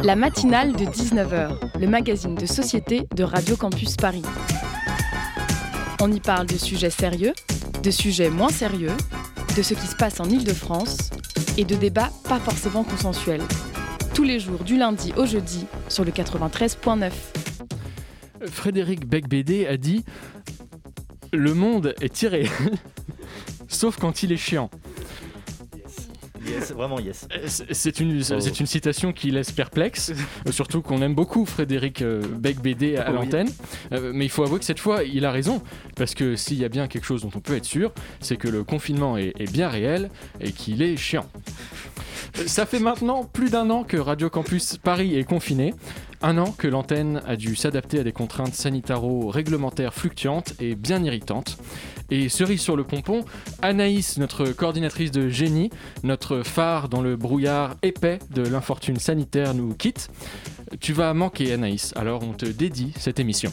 La matinale de 19h, le magazine de société de Radio Campus Paris. On y parle de sujets sérieux, de sujets moins sérieux, de ce qui se passe en Ile-de-France et de débats pas forcément consensuels. Tous les jours du lundi au jeudi sur le 93.9. Frédéric Becbédé a dit Le monde est tiré, sauf quand il est chiant. Yes, vraiment yes. Euh, c'est une, c'est une citation qui laisse perplexe, euh, surtout qu'on aime beaucoup Frédéric euh, Becbédé à l'antenne. Mais il faut avouer que cette fois, il a raison, parce que s'il y a bien quelque chose dont on peut être sûr, c'est que le confinement est, est bien réel et qu'il est chiant. Ça fait maintenant plus d'un an que Radio Campus Paris est confiné. Un an que l'antenne a dû s'adapter à des contraintes sanitaro-réglementaires fluctuantes et bien irritantes. Et cerise sur le pompon, Anaïs, notre coordinatrice de génie, notre phare dans le brouillard épais de l'infortune sanitaire, nous quitte. Tu vas manquer Anaïs, alors on te dédie cette émission.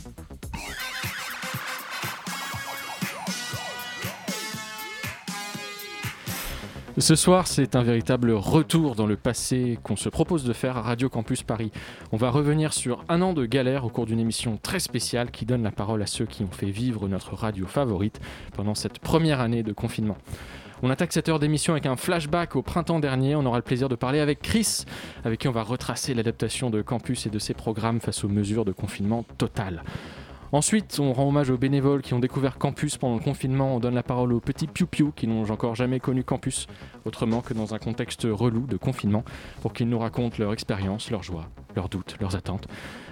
Ce soir, c'est un véritable retour dans le passé qu'on se propose de faire à Radio Campus Paris. On va revenir sur un an de galère au cours d'une émission très spéciale qui donne la parole à ceux qui ont fait vivre notre radio favorite pendant cette première année de confinement. On attaque cette heure d'émission avec un flashback au printemps dernier. On aura le plaisir de parler avec Chris, avec qui on va retracer l'adaptation de campus et de ses programmes face aux mesures de confinement total. Ensuite, on rend hommage aux bénévoles qui ont découvert Campus pendant le confinement. On donne la parole aux petits piou-piou qui n'ont encore jamais connu Campus, autrement que dans un contexte relou de confinement, pour qu'ils nous racontent leur expérience, leurs joies, leurs doutes, leurs attentes.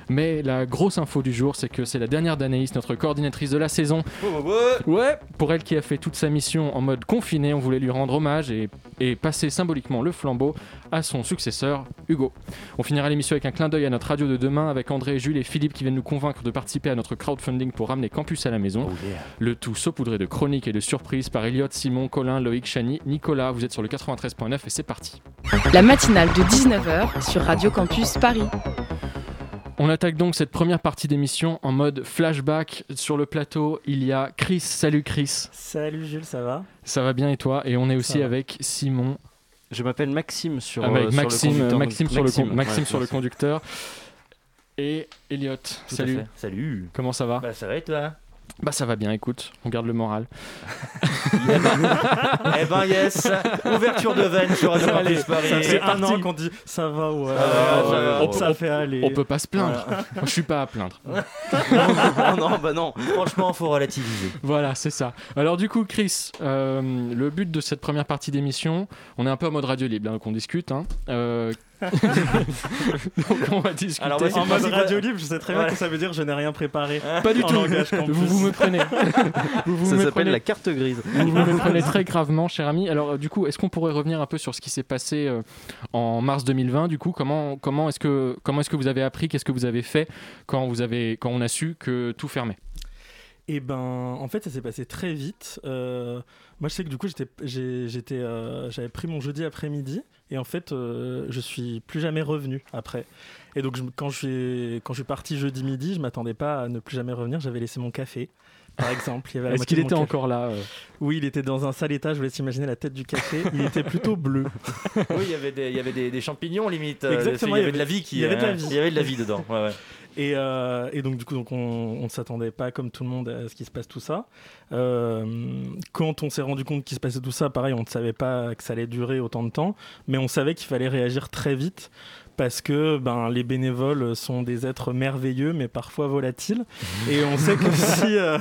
Mais la grosse info du jour, c'est que c'est la dernière d'Anaïs, notre coordinatrice de la saison. Ouais, pour elle qui a fait toute sa mission en mode confiné, on voulait lui rendre hommage et, passer symboliquement le flambeau à son successeur, Hugo. On finira l'émission avec un clin d'œil à notre radio de demain avec André, Jules et Philippe qui viennent nous convaincre de participer à notre crowdfunding pour ramener Campus à la maison. Oh le tout saupoudré de chroniques et de surprises par Elliot, Simon, Colin, Loïc, Chani, Nicolas. Vous êtes sur le 93.9 et c'est parti. La matinale de 19h sur Radio Campus Paris. On attaque donc cette première partie d'émission en mode flashback. Sur le plateau, il y a Chris. Salut Chris. Salut Jules, ça va? Ça va bien et toi? Et on est aussi avec Simon. Je m'appelle Maxime sur, avec euh, Maxime, sur le Maxime, sur le, Maxime sur le conducteur. Et Elliot. salut. Salut. Comment ça va? Bah, Ça va et toi? Bah ça va bien, écoute, on garde le moral. eh ben yes, ouverture de veine sur Radio Campus Paris. Ça fait un an qu'on dit ça va ouais, ça, fait aller. On peut pas se plaindre. Je suis pas à plaindre. non, non, bah non. Franchement, faut relativiser. Voilà, c'est ça. Alors du coup, Chris, euh, le but de cette première partie d'émission, on est un peu en mode radio libre, hein, donc on discute. Hein. Euh, Donc on va discuter. Alors, en mode radio libre, je sais très bien que ça veut dire je n'ai rien préparé. Pas du tout. Vous, vous me prenez. ça s'appelle la carte grise. Vous, me prenez très gravement, cher ami. Alors, du coup, est-ce qu'on pourrait revenir un peu sur ce qui s'est passé euh, en mars 2020 Du coup, comment, comment est-ce que, comment est-ce que vous avez appris? Qu'est-ce que vous avez fait quand, vous avez, quand on a su que tout fermait? Et eh ben, en fait, ça s'est passé très vite. Euh, moi, je sais que du coup, j'étais, j'étais, euh, j'avais pris mon jeudi après-midi et en fait, euh, je suis plus jamais revenu après. Et donc, quand, je suis, quand je suis parti jeudi midi, je m'attendais pas à ne plus jamais revenir. J'avais laissé mon café, par exemple. Est-ce qu'il était encore là euh? Oui, il était dans un sale état. Je vous laisse imaginer la tête du café. Il était plutôt bleu. oui, il y avait des, il y avait des, champignons limite. Exactement. Il y avait, de la vie qui. Il y avait de la vie. Il y avait de la vie dedans. Ouais, ouais. Et, euh, et, donc, du coup, on ne s'attendait pas, comme tout le monde, à ce qui se passe tout ça. Euh, quand on s'est rendu compte qu'il se passait tout ça, pareil, on ne savait pas que ça allait durer autant de temps, mais on savait qu'il fallait réagir très vite parce que ben, les bénévoles sont des êtres merveilleux, mais parfois volatiles. Et on sait que si. Euh,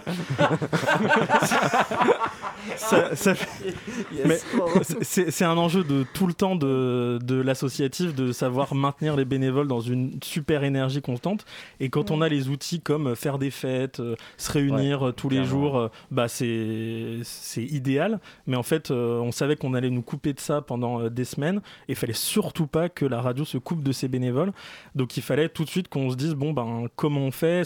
c'est un enjeu de tout le temps de, de l'associatif de savoir maintenir les bénévoles dans une super énergie constante. Et quand on a les outils comme faire des fêtes, euh, se réunir euh, tous les jours, bah c'est idéal. Mais en fait, on savait qu'on allait nous couper de ça pendant des semaines. Et il fallait surtout pas que la radio se coupe de ses bénévoles. Donc il fallait tout de suite qu'on se dise bon ben comment on fait,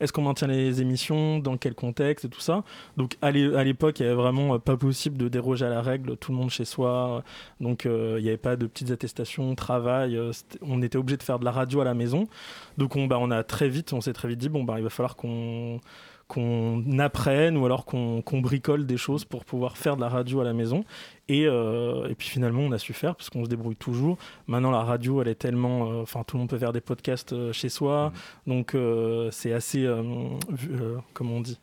est-ce qu'on maintient les émissions, dans quel contexte? Et tout ça. Donc à l'époque il y avait vraiment euh, pas possible de déroger à la règle, tout le monde chez soi. Donc euh, il n'y avait pas de petites attestations, travail. Euh, on était obligé de faire de la radio à la maison. Donc on, bah, on a très vite, on s'est très vite dit bon bah il va falloir qu'on apprenne ou alors qu'on bricole des choses pour pouvoir faire de la radio à la maison. Et, euh, et puis finalement, on a su faire parce qu'on se débrouille toujours. Maintenant, la radio, elle est tellement. Euh, enfin, tout le monde peut faire des podcasts euh, chez soi. Mmh. Donc, c'est assez. comment on dit?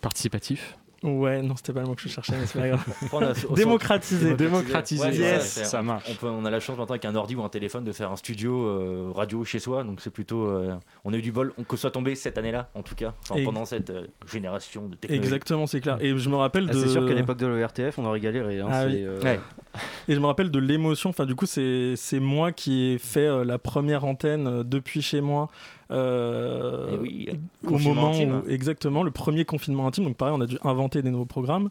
Participatif Ouais, non, c'était pas le mot que je cherchais, mais c'est pas grave. Démocratiser. Démocratiser, ça marche. On, peut, on, a la chance maintenant avec un ordi ou un téléphone de faire un studio euh, radio chez soi, donc c'est plutôt. Euh, on a eu du bol, que ce soit tombé cette année-là, en tout cas, pendant cette euh, génération de technologie. Exactement, c'est clair. Et je me rappelle ah, de. C'est sûr qu'à l'époque de l'ORTF, on aurait galéré. Hein, ah Et je me rappelle de l'émotion, enfin, du coup, c'est moi qui ai fait la première antenne depuis chez moi euh, oui, au moment où, exactement, le premier confinement intime. Donc pareil, on a dû inventer des nouveaux programmes.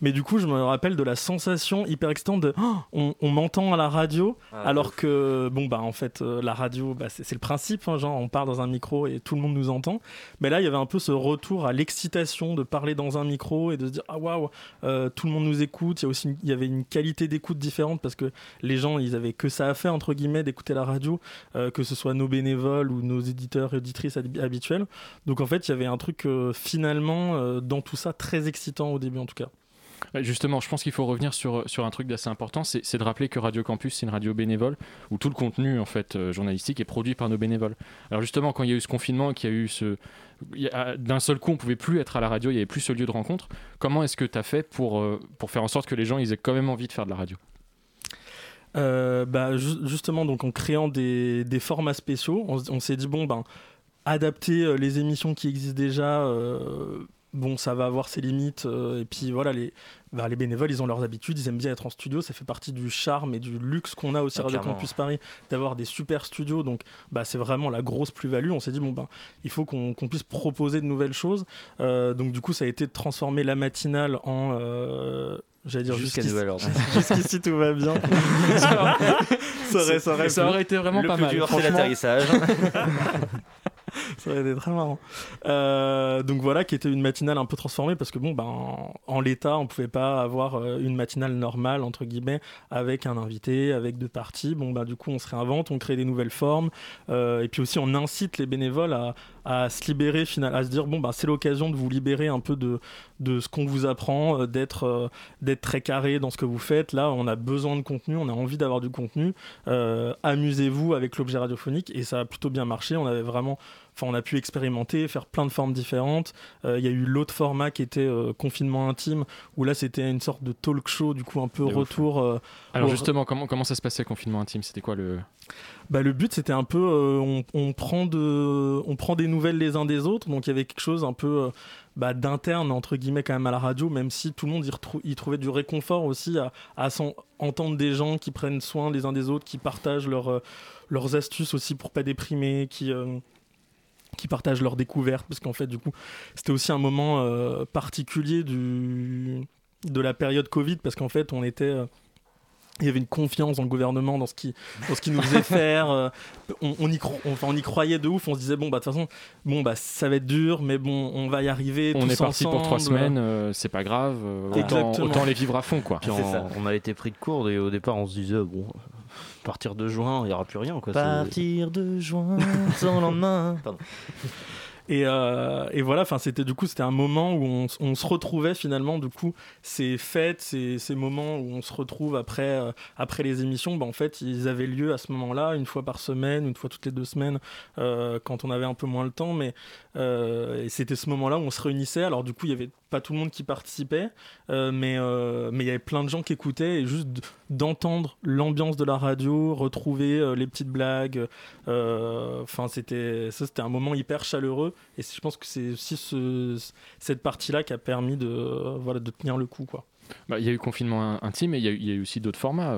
Mais du coup, je me rappelle de la sensation hyper excitante de oh, on, m'entend à la radio, ah, alors que, bon, bah en fait, euh, la radio, bah, c'est le principe, hein, genre on part dans un micro et tout le monde nous entend. Mais là, il y avait un peu ce retour à l'excitation de parler dans un micro et de se dire ah waouh, euh, tout le monde nous écoute. Il y, a aussi, il y avait une qualité d'écoute différente parce que les gens, ils avaient que ça à faire, entre guillemets, d'écouter la radio, euh, que ce soit nos bénévoles ou nos éditeurs et auditrices habituels. Donc en fait, il y avait un truc finalement dans tout ça très excitant au début en tout cas. Justement, je pense qu'il faut revenir sur, sur un truc d'assez important, c'est de rappeler que Radio Campus, c'est une radio bénévole, où tout le contenu en fait euh, journalistique est produit par nos bénévoles. Alors justement, quand il y a eu ce confinement, qu'il y a eu ce... D'un seul coup, on pouvait plus être à la radio, il n'y avait plus ce lieu de rencontre. Comment est-ce que tu as fait pour, euh, pour faire en sorte que les gens ils aient quand même envie de faire de la radio? Euh, bah, justement, donc en créant des, formats spéciaux, on, on s'est dit bon ben adapter les émissions qui existent déjà bon, ça va avoir ses limites. Euh, et puis voilà, les, bah, les bénévoles, ils ont leurs habitudes, ils aiment bien être en studio. Ça fait partie du charme et du luxe qu'on a aussi à Radio Campus Paris d'avoir des super studios. Donc, bah, c'est vraiment la grosse plus-value. On s'est dit, bon, ben, il faut qu'on puisse proposer de nouvelles choses. Euh, donc, du coup, ça a été de transformer la matinale en. Euh, j'allais dire jusqu'à nouvel ordre. Jusqu'ici tout va bien. ça, aurait, ça, aurait, été vraiment le pas plus mal. C'est l'atterrissage. ça aurait été très marrant. Euh, donc voilà, qui était une matinale un peu transformée parce que bon, ben, en, l'état, on pouvait pas avoir euh, une matinale normale entre guillemets avec un invité, avec deux parties. Bon, ben du coup, on se réinvente, on crée des nouvelles formes euh, et puis aussi on incite les bénévoles à, se libérer, final, à se dire bon, ben c'est l'occasion de vous libérer un peu de, de ce qu'on vous apprend, d'être d'être très carré dans ce que vous faites. Là, on a besoin de contenu, on a envie d'avoir du contenu. Amusez-vous avec l'objet radiophonique et ça a plutôt bien marché. On avait vraiment Enfin, on a pu expérimenter, faire plein de formes différentes. Euh, il y a eu l'autre format qui était euh, confinement intime, où là c'était une sorte de talk show, du coup un peu retour. Euh, Alors justement, comment, comment ça se passait confinement intime? C'était quoi le bah, le but c'était un peu on, prend de, on prend des nouvelles les uns des autres donc il y avait quelque chose un peu bah, d'interne entre guillemets quand même à la radio même si tout le monde y, trouvait du réconfort aussi à, à entendre des gens qui prennent soin les uns des autres qui partagent leurs astuces aussi pour pas déprimer qui qui partagent leurs découvertes, parce qu'en fait, du coup, c'était aussi un moment euh, particulier du, de la période Covid, parce qu'en fait, on était. Euh, il y avait une confiance dans le gouvernement, dans ce qui, dans ce qui nous faisait faire. Euh, on, y enfin, on y croyait de ouf. On se disait, bon, bah, de toute façon, bon, bah, ça va être dur, mais bon, on va y arriver. On est parti pour trois semaines, c'est pas grave. autant, autant, les vivre à fond, quoi. on, on, a été pris de court et au départ, on se disait, bon, partir de juin, il n'y aura plus rien. Quoi. Partir de juin sans lendemain. Et, euh, et, voilà, enfin, c'était du coup, c'était un moment où on, on, se retrouvait finalement. Du coup, ces fêtes, ces, ces moments où on se retrouve après, euh, après les émissions, bah, en fait, ils avaient lieu à ce moment-là, une fois par semaine, une fois toutes les deux semaines, euh, quand on avait un peu moins le temps. Mais et c'était ce moment-là où on se réunissait. Alors du coup, il y avait pas tout le monde qui participait, euh, mais euh, mais il y avait plein de gens qui écoutaient et juste d'entendre l'ambiance de la radio, retrouver euh, les petites blagues. Enfin, c'était ça, c'était un moment hyper chaleureux et je pense que c'est aussi ce, cette partie-là qui a permis de voilà de tenir le coup quoi. Bah, il y a eu confinement intime et il y, a eu aussi d'autres formats.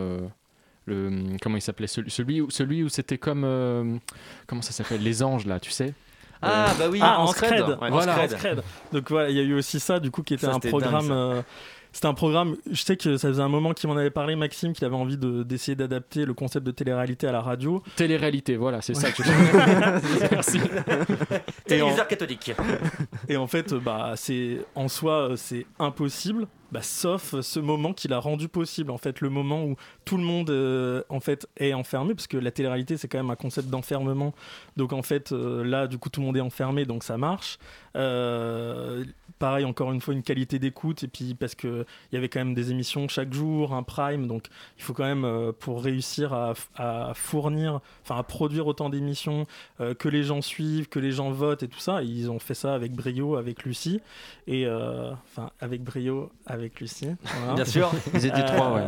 Le, comment il s'appelait? Celui, où, celui où c'était comme comment ça s'appelle? Les anges là tu sais? Ah, bah oui, ah, en, scred. voilà, Donc voilà, il y a eu aussi ça, du coup, qui était un programme. Euh, c'était un programme, je sais que ça faisait un moment qu'il m'en avait parlé, Maxime, qu'il avait envie d'essayer d'adapter le concept de télé-réalité à la radio. Télé-réalité, voilà, c'est ça que je Merci. Téléviseur catholique. Et en fait, bah, c'est en soi, c'est impossible bah, sauf ce moment qui l'a rendu possible, en fait, le moment où tout le monde euh, en fait est enfermé, parce que la télé-réalité c'est quand même un concept d'enfermement. Donc en fait, euh, là, du coup, tout le monde est enfermé, donc ça marche. Euh, pareil, encore une fois, une qualité d'écoute, et puis parce qu'il y avait quand même des émissions chaque jour, un prime, donc il faut quand même, pour réussir à, fournir, enfin à produire autant d'émissions, que les gens suivent, que les gens votent et tout ça, ils ont fait ça avec brio, avec Lucie, et enfin avec brio, Lucie. Bien sûr, ils étaient trois, ouais.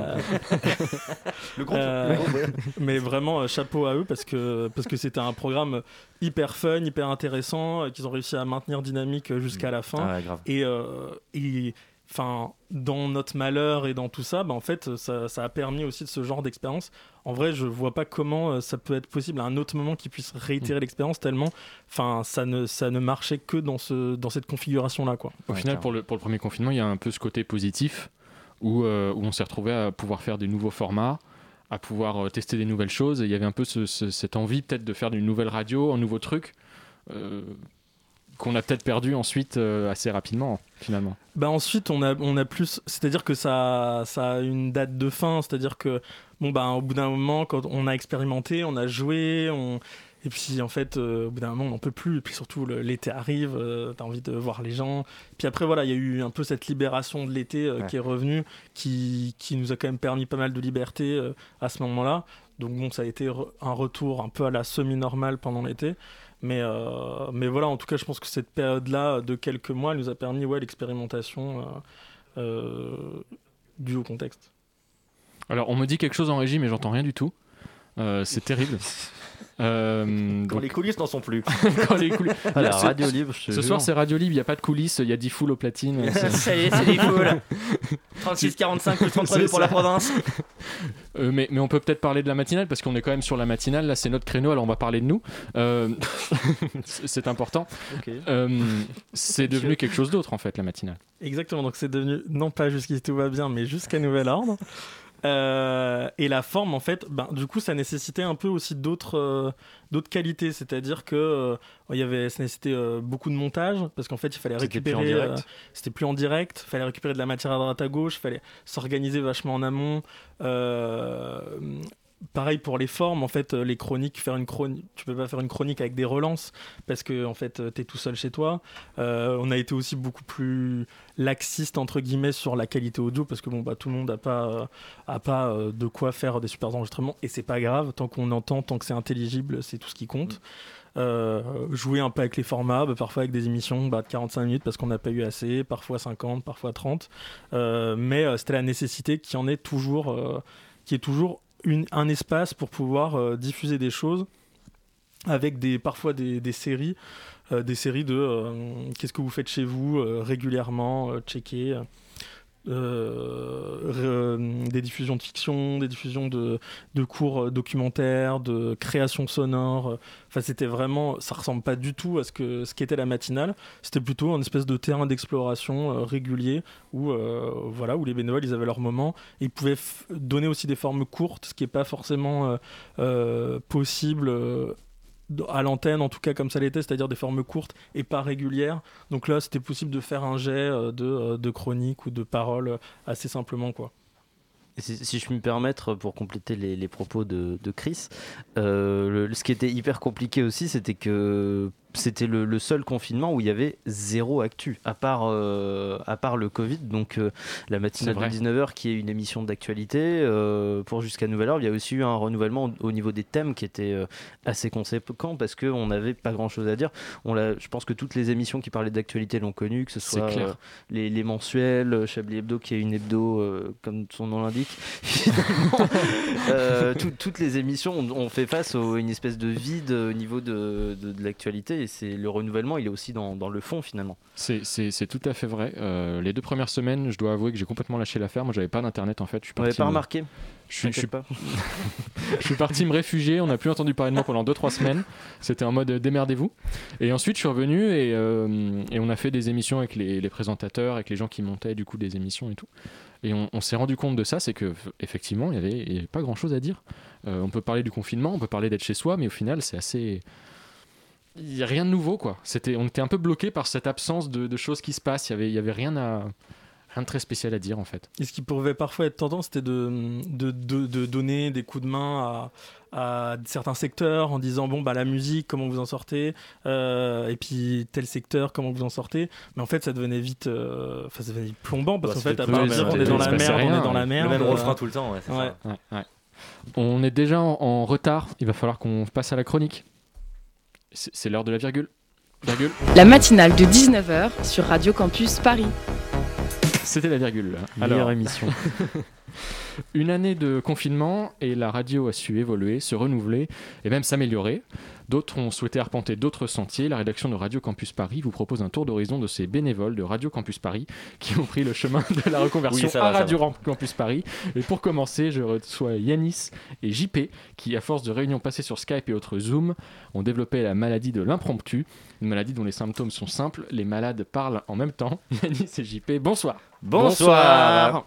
le groupe. Euh, mais vraiment, euh, chapeau à eux parce que parce que c'était un programme hyper fun, hyper intéressant, euh, qu'ils ont réussi à maintenir dynamique jusqu'à la fin. Ah grave. Et, et enfin, dans notre malheur et dans tout ça, bah, en fait, ça, ça, a permis aussi de ce genre d'expérience. En vrai, je vois pas comment ça peut être possible à un autre moment qui puisse réitérer mm. l'expérience tellement, enfin, ça ne, ça ne marchait que dans, ce, dans cette configuration-là, quoi. Au final, pour le, pour le premier confinement, il y a un peu ce côté positif où, où on s'est retrouvé à pouvoir faire des nouveaux formats, à pouvoir euh, tester des nouvelles choses. Et il y avait un peu cette envie peut-être de faire une nouvelle radio, un nouveau truc. Euh, qu'on a peut-être perdu ensuite euh, assez rapidement finalement. Bah ensuite on a on a plus c'est-à-dire que ça ça a une date de fin, c'est-à-dire que bon bah au bout d'un moment quand on a expérimenté, on a joué, on et puis en fait, euh, au bout d'un moment, on n'en peut plus. Et puis surtout, l'été arrive, euh, tu as envie de voir les gens. Puis après, voilà, il y a eu un peu cette libération de l'été euh, qui est revenue, qui, qui, nous a quand même permis pas mal de liberté à ce moment-là. Donc bon, ça a été un retour un peu à la semi-normale pendant l'été. Mais, mais voilà, en tout cas, je pense que cette période-là de quelques mois, elle nous a permis ouais, l'expérimentation due au contexte. Alors, on me dit quelque chose en régie, mais j'entends rien du tout. c'est terrible. Euh, Quand les coulisses n'en sont plus. Quand les coulisses... Ah, la radio libre. Ce soir, c'est radio libre. Il n'y a pas de coulisses. Il y a 10 foules au platine. Ça y est, c'est des foules. 36, 45, plus 33 pour la province. Euh, mais, mais on peut peut-être parler de la matinale parce qu'on est quand même sur la matinale. Là, c'est notre créneau. Alors, on va parler de nous. Euh, c'est important. Euh, c'est devenu quelque chose d'autre en fait, la matinale. Exactement. Donc, c'est devenu non pas jusqu'ici tout va bien, mais jusqu'à nouvel ordre. Euh, et la forme, en fait, ben, du coup, ça nécessitait un peu aussi d'autres euh, d'autres qualités. C'est-à-dire que euh, il y avait, ça nécessitait beaucoup de montage, parce qu'en fait, il fallait récupérer. C'était plus en direct. Il fallait récupérer de la matière à droite à gauche. Il fallait s'organiser vachement en amont pareil pour les formes, en fait, euh, les chroniques, faire une chronique, tu peux pas faire une chronique avec des relances parce que en fait, euh, tu es tout seul chez toi. Euh, on a été aussi beaucoup plus laxiste entre guillemets sur la qualité audio parce que bon bah tout le monde a pas a pas de quoi faire des super enregistrements et c'est pas grave tant qu'on entend, tant que c'est intelligible, c'est tout ce qui compte. jouer un peu avec les formats, bah, parfois avec des émissions bah, de 45 minutes parce qu'on n'a pas eu assez, parfois 50, parfois 30. mais c'était la nécessité qui en est toujours, qui est toujours un espace pour pouvoir euh, diffuser des choses avec des, parfois des, séries, euh, des séries de euh, qu'est-ce que vous faites chez vous régulièrement, checker. Euh, des diffusions de fiction, des diffusions de, de, cours documentaires, de création sonore. Enfin, c'était vraiment, ça ressemble pas du tout à ce que ce qu'était la matinale. C'était plutôt un espèce de terrain d'exploration euh, régulier où euh, voilà où les bénévoles ils avaient leur moment. ils pouvaient donner aussi des formes courtes, ce qui est pas forcément possible à l'antenne, en tout cas comme ça l'était, c'est-à-dire des formes courtes et pas régulières. Donc là, c'était possible de faire un jet euh, de, euh, de chronique ou de paroles euh, assez simplement, quoi. Si, je puis me permettre, pour compléter les, propos de, Chris, ce qui était hyper compliqué aussi, c'était que c'était le, seul confinement où il y avait zéro actu, à part, euh, à part le Covid. Donc euh, la matinale de 19h qui est une émission d'actualité euh, pour jusqu'à nouvelle heure. Il y a aussi eu un renouvellement au, niveau des thèmes qui était assez conséquent parce qu'on n'avait pas grand chose à dire. On je pense que toutes les émissions qui parlaient d'actualité l'ont connu, que ce soit les, les, mensuels, Chablis Hebdo qui est une hebdo comme son nom l'indique. toutes les émissions ont, fait face à une espèce de vide au niveau de, de, de l'actualité et c'est le renouvellement, il est aussi dans, dans le fond finalement. C'est tout à fait vrai. Euh, les deux premières semaines, je dois avouer que j'ai complètement lâché l'affaire. Moi, j'avais pas d'internet en fait. Je suis pas remarqué? Je suis, pas. je suis parti me réfugier. On n'a plus entendu parler de moi pendant 2-3 semaines. C'était en mode euh, démerdez-vous. Et ensuite, je suis revenu et, euh, et on a fait des émissions avec les, les, présentateurs, avec les gens qui montaient du coup des émissions et tout. Et on, s'est rendu compte de ça, c'est que effectivement, il n'y avait, pas grand-chose à dire. on peut parler du confinement, on peut parler d'être chez soi, mais au final, c'est assez il n'y a rien de nouveau quoi. C'était, on était un peu bloqué par cette absence de, choses qui se passent. Il y avait, y avait rien à, Rien de très spécial à dire en fait. Et ce qui pouvait parfois être tendance, c'était de, de, de, donner des coups de main à, à, certains secteurs en disant bon bah la musique comment vous en sortez? Euh, et puis tel secteur comment vous en sortez? Mais en fait ça devenait vite euh, enfin ça devenait plombant parce bah, qu'en fait à part dire on est dans la merde on est dans la merde le même refrain tout le temps ouais, ouais. Ouais, on est déjà en, retard il va falloir qu'on passe à la chronique c'est l'heure de la virgule virgule la matinale de 19h sur Radio Campus Paris c'était la virgule. Meilleure émission. Une année de confinement et la radio a su évoluer, se renouveler et même s'améliorer. D'autres ont souhaité arpenter d'autres sentiers. La rédaction de Radio Campus Paris vous propose un tour d'horizon de ces bénévoles de Radio Campus Paris qui ont pris le chemin de la reconversion à Radio Campus Paris. Et pour commencer, je reçois Yanis et JP qui, à force de réunions passées sur Skype et autres Zoom, ont développé la maladie de l'impromptu, une maladie dont les symptômes sont simples. Les malades parlent en même temps. Yanis et JP, bonsoir. Bonsoir.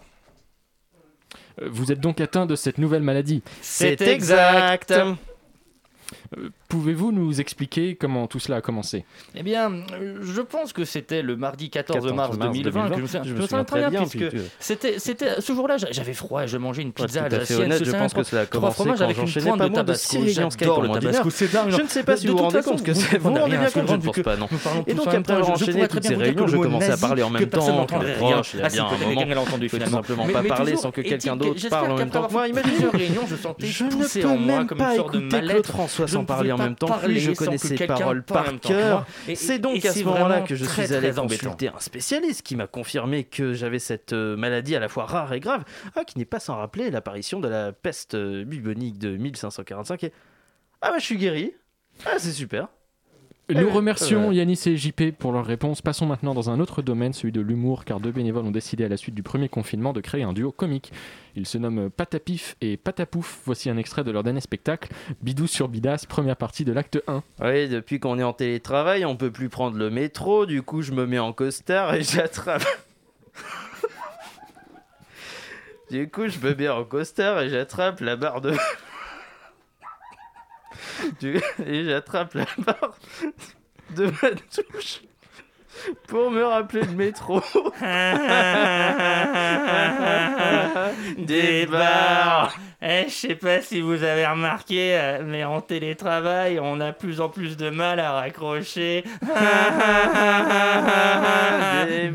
Vous êtes donc atteint de cette nouvelle maladie. C'est exact. Pouvez-vous nous expliquer comment tout cela a commencé? Eh bien, je pense que c'était le mardi 14, mars, 2020, que je me souviens, très bien, puisque c'était, c'était ce jour-là, j'avais froid, je mangeais une pizza ouais, à honnête, je pense que cela a commencé quand j'enchaînais pas moins de 6 réunions Skype en moins d'une Je ne sais pas si vous vous rendez compte que c'est... Vous rendez bien compte, je ne pense pas, non. Et donc après avoir enchaîné toutes ces réunions, je commençais à parler en même temps, proche, il y a bien un moment, il faut tout simplement pas parler sans que quelqu'un d'autre parle en même temps. que moi. Imaginez, je ne peux même pas écouter Claude François sans parler en même temps je connais ses paroles par cœur. C'est donc à ce moment-là que je suis allé consulter un spécialiste qui m'a confirmé que j'avais cette euh, maladie à la fois rare et grave, ah, qui n'est pas sans rappeler l'apparition de la peste euh, bubonique de 1545. Et... Ah bah je suis guéri. Ah c'est super. Nous remercions Yanis et JP pour leur réponse. Passons maintenant dans un autre domaine, celui de l'humour, car deux bénévoles ont décidé à la suite du premier confinement de créer un duo comique. Ils se nomment Patapif et Patapouf. Voici un extrait de leur dernier spectacle, Bidou sur Bidas, première partie de l'acte 1. Oui, depuis qu'on est en télétravail, on peut plus prendre le métro, du coup je me mets en costard et j'attrape... du coup je me mets en costard et j'attrape la barre de... Et j'attrape la barre de ma touche pour me rappeler le métro. Des barres. Eh, je sais pas si vous avez remarqué, euh, mais en télétravail, on a plus en plus de mal à raccrocher. Des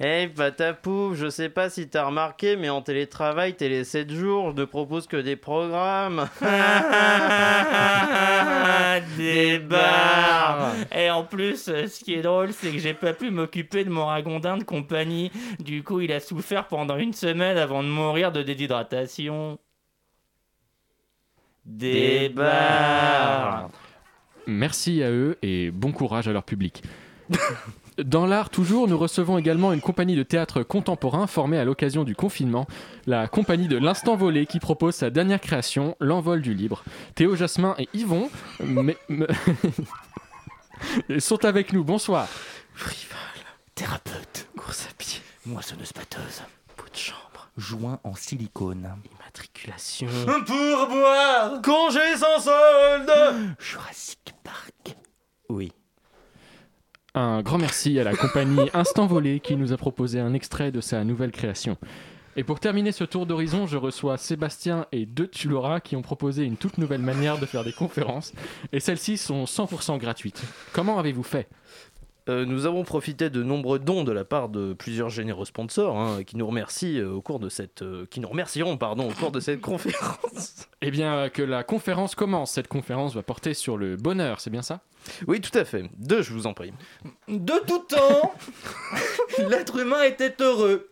Hey Patapou, je sais pas si t'as remarqué, mais en télétravail, télé 7 jours, je ne propose que des programmes. des bars. Et en plus, ce qui est drôle, c'est que j'ai pas pu m'occuper de mon ragondin de compagnie. Du coup, il a souffert pendant une semaine avant de mourir de déshydratation. Des bars. Merci à eux et bon courage à leur public. Dans l'art, toujours, nous recevons également une compagnie de théâtre contemporain formée à l'occasion du confinement, la compagnie de l'Instant Volé qui propose sa dernière création, L'Envol du Libre. Théo Jasmin et Yvon sont avec nous. Bonsoir. Frivole, thérapeute, course à pied, moissonneuse batteuse, pot de chambre, joint en silicone, immatriculation, pourboire, congé sans solde, Jurassic Park. Oui. Un grand merci à la compagnie Instant Volé qui nous a proposé un extrait de sa nouvelle création. Et pour terminer ce tour d'horizon, je reçois Sébastien et deux Tulora qui ont proposé une toute nouvelle manière de faire des conférences. Et celles-ci sont 100% gratuites. Comment avez-vous fait? Euh, nous avons profité de nombreux dons de la part de plusieurs généreux sponsors hein, qui nous remercient euh, au cours de cette euh, qui nous remercieront pardon au cours de cette conférence. Eh bien que la conférence commence. Cette conférence va porter sur le bonheur, c'est bien ça? Oui, tout à fait. Deux, je vous en prie. De tout temps, l'être humain était heureux.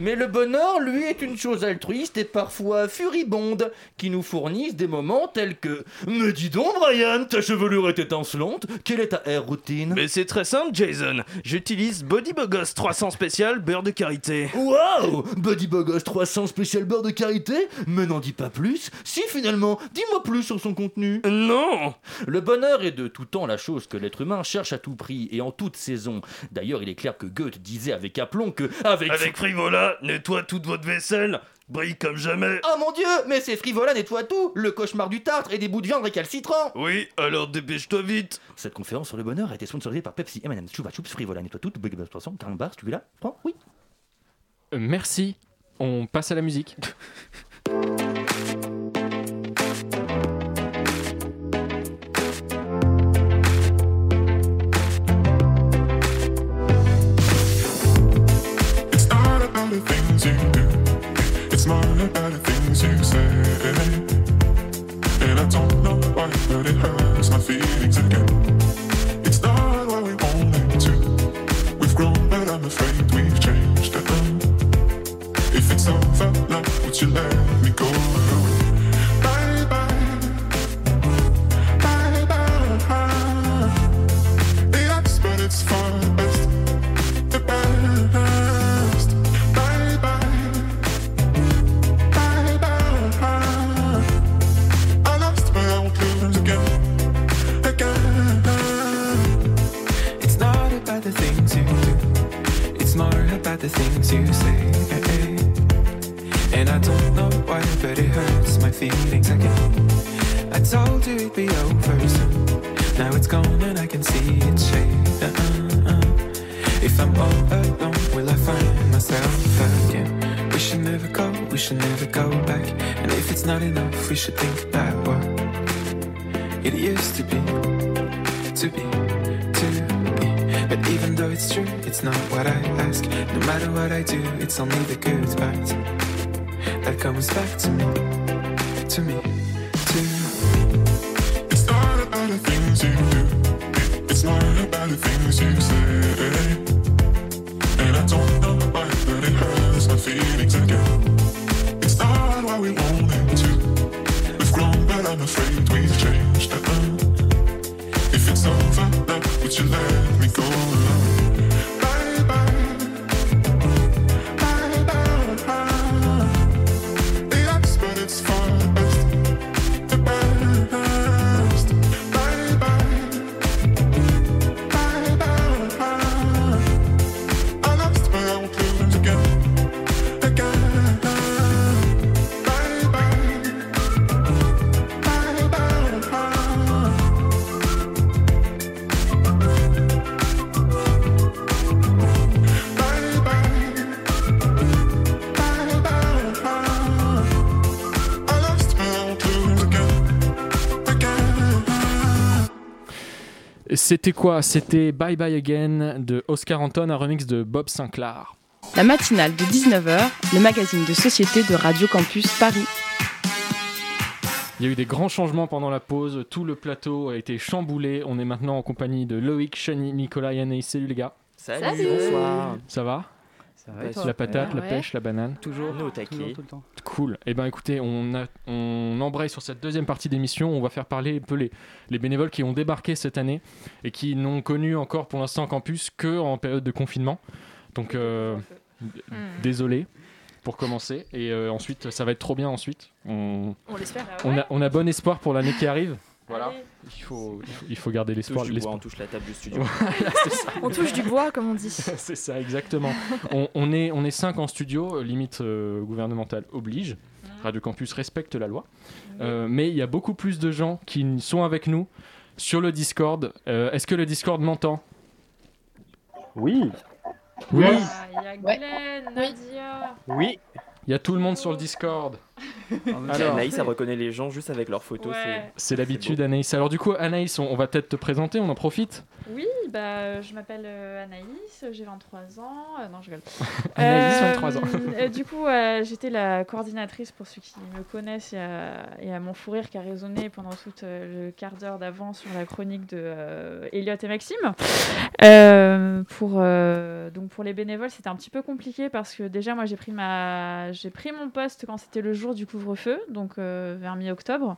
Mais le bonheur, lui, est une chose altruiste et parfois furibonde, qui nous fournissent des moments tels que Me dis donc, Brian, ta chevelure est étincelante, quelle est ta air routine? Mais c'est très simple, Jason. J'utilise Body Bogos 300 spécial beurre de karité. Waouh Body Bogos 300 spécial beurre de karité? Mais n'en dis pas plus. Si, finalement, dis-moi plus sur son contenu. Non Le bonheur est de tout temps la chose que l'être humain cherche à tout prix et en toute saison. D'ailleurs, il est clair que Goethe disait avec aplomb que avec, avec Frivola, nettoie toute votre vaisselle brille comme jamais. Oh mon dieu, mais c'est Frivola nettoie tout Le cauchemar du tartre et des bouts de viande récalcitrants Oui, alors dépêche-toi vite. Cette conférence sur le bonheur a été sponsorisée par Pepsi, M&M's, Chupa Chups, Frivola nettoie tout, Big Bang Poisson, 40 bars, tu veux là Prends, oui. Euh, merci. On passe à la musique. feelings again. It's not what we wanted to. We've grown, but I'm afraid we've changed. If it's over, love, what you let? C'était quoi? C'était Bye Bye Again de Oscar Anton, un remix de Bob Sinclair. La matinale de 19h, le magazine de société de Radio Campus Paris. Il y a eu des grands changements pendant la pause, tout le plateau a été chamboulé. On est maintenant en compagnie de Loïc, Chani, Nicolas et Anaïs. Salut les gars, Salut, Bonsoir. ça va? La patate, la Ouais. pêche, la banane Toujours, Nous au taquet. toujours, tout le temps. Cool. Eh ben écoutez, on, a, on embraye sur cette deuxième partie d'émission. On va faire parler un peu les, les bénévoles qui ont débarqué cette année et qui n'ont connu encore pour l'instant campus que en période de confinement. Donc euh, désolé pour commencer. Et euh, ensuite, ça va être trop bien ensuite. On, On l'espère. on, a, on a bon espoir pour l'année qui arrive. Voilà. Allez. Il faut, il faut- il faut garder l'espoir. Touche du bois, l'espoir. on touche la table du studio. Voilà, c'est ça. On touche du bois, comme on dit. C'est ça, exactement. on, on est, on est cinq en studio, euh, limite euh, gouvernementale oblige. Radio Campus respecte la loi. Euh, mais il y a beaucoup plus de gens qui sont avec nous sur le Discord. Euh, Est-ce que le Discord m'entend? Oui. Oui. Ah, Il y a Glenn, Nadia. Oui. Il y a tout le monde sur le Discord. Alors. Anaïs, elle reconnaît les gens juste avec leurs photos. Ouais. C'est l'habitude, Anaïs. Alors du coup, Anaïs, on, on va peut-être te présenter, on en profite. Oui, bah, je m'appelle euh, Anaïs, j'ai 23 ans. Euh, non, je rigole. Anaïs, Euh, 23 ans. euh, du coup, euh, j'étais la coordinatrice pour ceux qui me connaissent et à, et à mon fou rire qui a résonné pendant tout euh, le quart d'heure d'avant sur la chronique de euh, Elliot et Maxime. Euh, pour, euh, donc pour les bénévoles, c'était un petit peu compliqué parce que déjà, moi, j'ai pris, ma... j'ai pris mon poste quand c'était le jour du couvre-feu, donc euh, vers mi-octobre.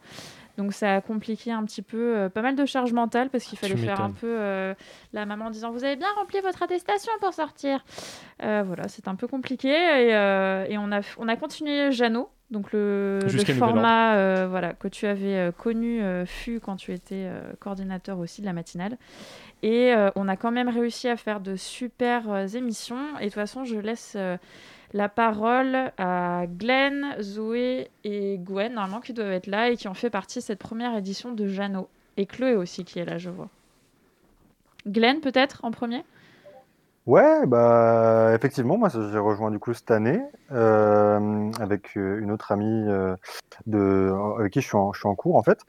Donc ça a compliqué un petit peu, euh, pas mal de charge mentale parce qu'il fallait Tu faire un peu euh, la maman en disant vous avez bien rempli votre attestation pour sortir. Euh, voilà, c'est un peu compliqué et, et on, a, on a continué Jeannot, donc le, le format voilà, que tu avais connu fut quand tu étais coordinateur aussi de la matinale. Et on a quand même réussi à faire de super émissions. Et de toute façon, je laisse la parole à Glenn, Zoé et Gwen, normalement qui doivent être là et qui ont fait partie de cette première édition de Jeannot. Et Chloé aussi qui est là, je vois. Glenn, peut-être en premier? Ouais, bah effectivement, moi j'ai rejoint du coup cette année euh, avec euh, une autre amie euh, de, avec qui je suis en, je suis en cours en fait.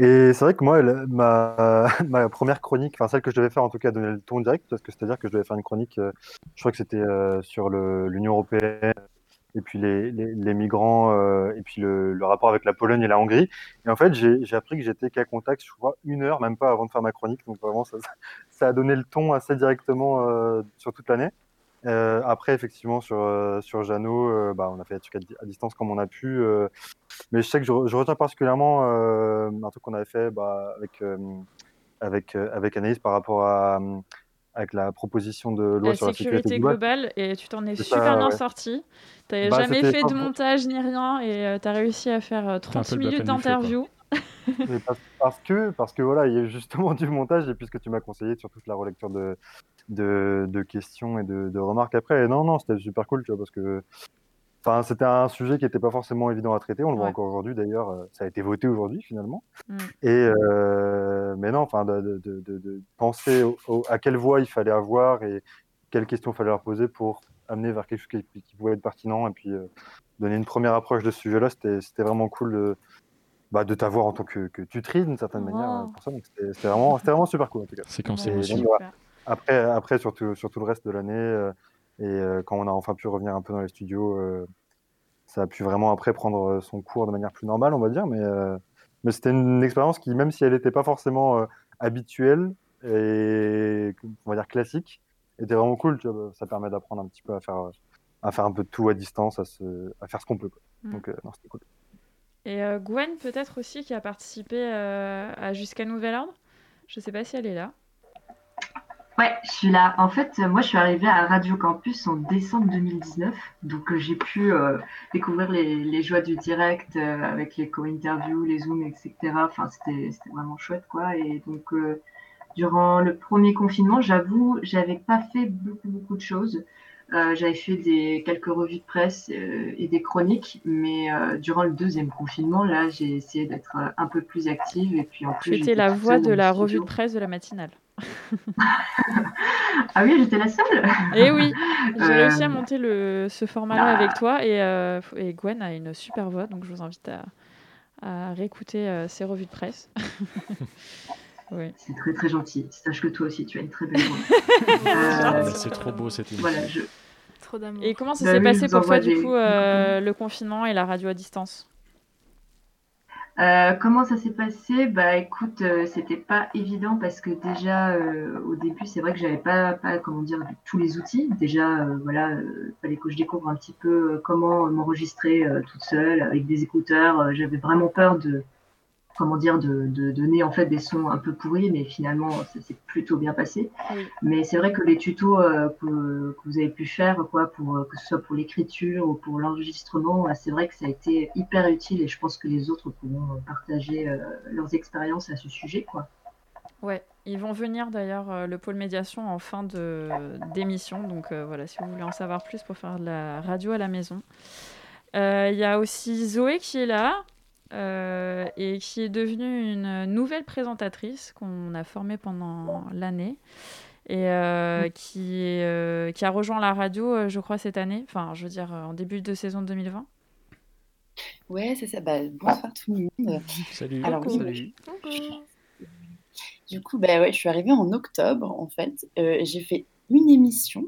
Et c'est vrai que moi, ma, première chronique, enfin celle que je devais faire en tout cas, donner le ton direct, parce que c'est-à-dire que je devais faire une chronique, euh, je crois que c'était euh, sur l'Union européenne, et puis les, les, migrants, euh, et puis le, rapport avec la Pologne et la Hongrie. Et en fait, j'ai appris que j'étais qu'à contact, je crois, une heure, même pas avant de faire ma chronique. Donc vraiment, ça, a donné le ton assez directement sur toute l'année. Euh, après, effectivement, sur, euh, sur Jeannot, euh, bah, on a fait des trucs à, di- à distance comme on a pu. euh, mais je sais que je, re- je retiens particulièrement euh, un truc qu'on avait fait bah, avec, euh, avec, euh, avec Anaïs par rapport à, avec la proposition de loi La sur la sécurité sécurité globale. globale, et tu t'en es super ça, bien ouais. sorti. T'avais Bah, jamais fait de montage ni rien et tu as réussi à faire euh, un 30 peu le minutes d'interview. Parce que, parce que voilà, il y a justement du montage et puisque tu m'as conseillé sur toute la relecture de, de, de questions et de, de remarques après. Et non, non, c'était super cool, tu vois, parce que enfin, c'était un sujet qui n'était pas forcément évident à traiter. On le voit encore aujourd'hui, d'ailleurs, euh, ça a été voté aujourd'hui finalement. Mm. Et euh, mais non, enfin, de, de, de, de- de penser au- au- à quelle voie il fallait avoir et quelles questions il fallait leur poser pour amener vers quelque chose qui, qui pouvait être pertinent et puis euh, donner une première approche de ce sujet-là, c'était c'était vraiment cool de, bah, de t'avoir en tant que, que tutrice d'une certaine manière Oh. euh, pour ça. Donc c'était vraiment, c'était vraiment super cool en tout cas. Séquence Et émotion. Après, après sur, tout, sur tout le reste de l'année euh, et euh, quand on a enfin pu revenir un peu dans les studios, euh, ça a pu vraiment après prendre son cours de manière plus normale, on va dire. Mais, mais c'était une expérience qui, même si elle n'était pas forcément habituelle et on va dire classique, était vraiment cool. Tu vois, ça permet d'apprendre un petit peu à faire, à faire un peu de tout à distance, à, se, à faire ce qu'on peut. quoi. Mm. Donc, non, c'était cool. Et euh, Gwen, peut-être aussi, qui a participé euh, à Jusqu'à Nouvel Ordre? Je sais pas si elle est là. Ouais, je suis là. En fait, euh, moi, je suis arrivée à Radio Campus en décembre 2019. Donc, euh, j'ai pu euh, découvrir les, les joies du direct euh, avec les co-interviews, les Zooms, etc. Enfin, c'était c'était vraiment chouette, quoi. Et donc, euh, durant le premier confinement, j'avoue, j'avais pas fait beaucoup, beaucoup de choses. J'avais fait des, quelques revues de presse et des chroniques, mais durant le deuxième confinement, là, j'ai essayé d'être un peu plus active. Et puis, en plus, étais j'étais la voix de la revue de presse de la matinale. Ah oui, j'étais la seule Et oui, j'ai Euh, réussi à monter le, ce format-là bah. avec toi et, euh, et Gwen a une super voix, donc je vous invite à, à réécouter euh, ses revues de presse. oui. C'est très très gentil. Sache que toi aussi, tu as une très belle voix. Ah, Euh, C'est trop beau cette émission. voilà, je... Trop d'amour. Et comment ça Bah s'est oui, passé pour toi du des- coup euh, le confinement et la radio à distance? Euh, comment ça s'est passé? Bah écoute, euh, c'était pas évident parce que déjà euh, au début, c'est vrai que j'avais pas, pas comment dire tous les outils. Déjà, euh, voilà, fallait que je découvre un petit peu comment m'enregistrer toute seule avec des écouteurs. J'avais vraiment peur de comment dire de, de donner en fait des sons un peu pourris, mais finalement ça s'est plutôt bien passé. Oui. Mais c'est vrai que les tutos euh, que, que vous avez pu faire, quoi, pour, euh, que ce soit pour l'écriture ou pour l'enregistrement, euh, c'est vrai que ça a été hyper utile et je pense que les autres pourront partager euh, leurs expériences à ce sujet. Quoi. Ouais, ils vont venir d'ailleurs le pôle médiation en fin de d'émission, donc euh, voilà, si vous voulez en savoir plus pour faire de la radio à la maison. Il y a aussi Zoé qui est là euh, et qui est devenue une nouvelle présentatrice qu'on a formée pendant l'année et euh, qui, est, euh, qui a rejoint la radio, je crois, cette année, enfin, je veux dire, en début de saison 2020. Ouais, c'est ça. Bah, bonsoir tout le monde. Salut. Alors, oui, Salut. Du coup, bah ouais, je suis arrivée en octobre, en fait. Euh, j'ai fait une émission,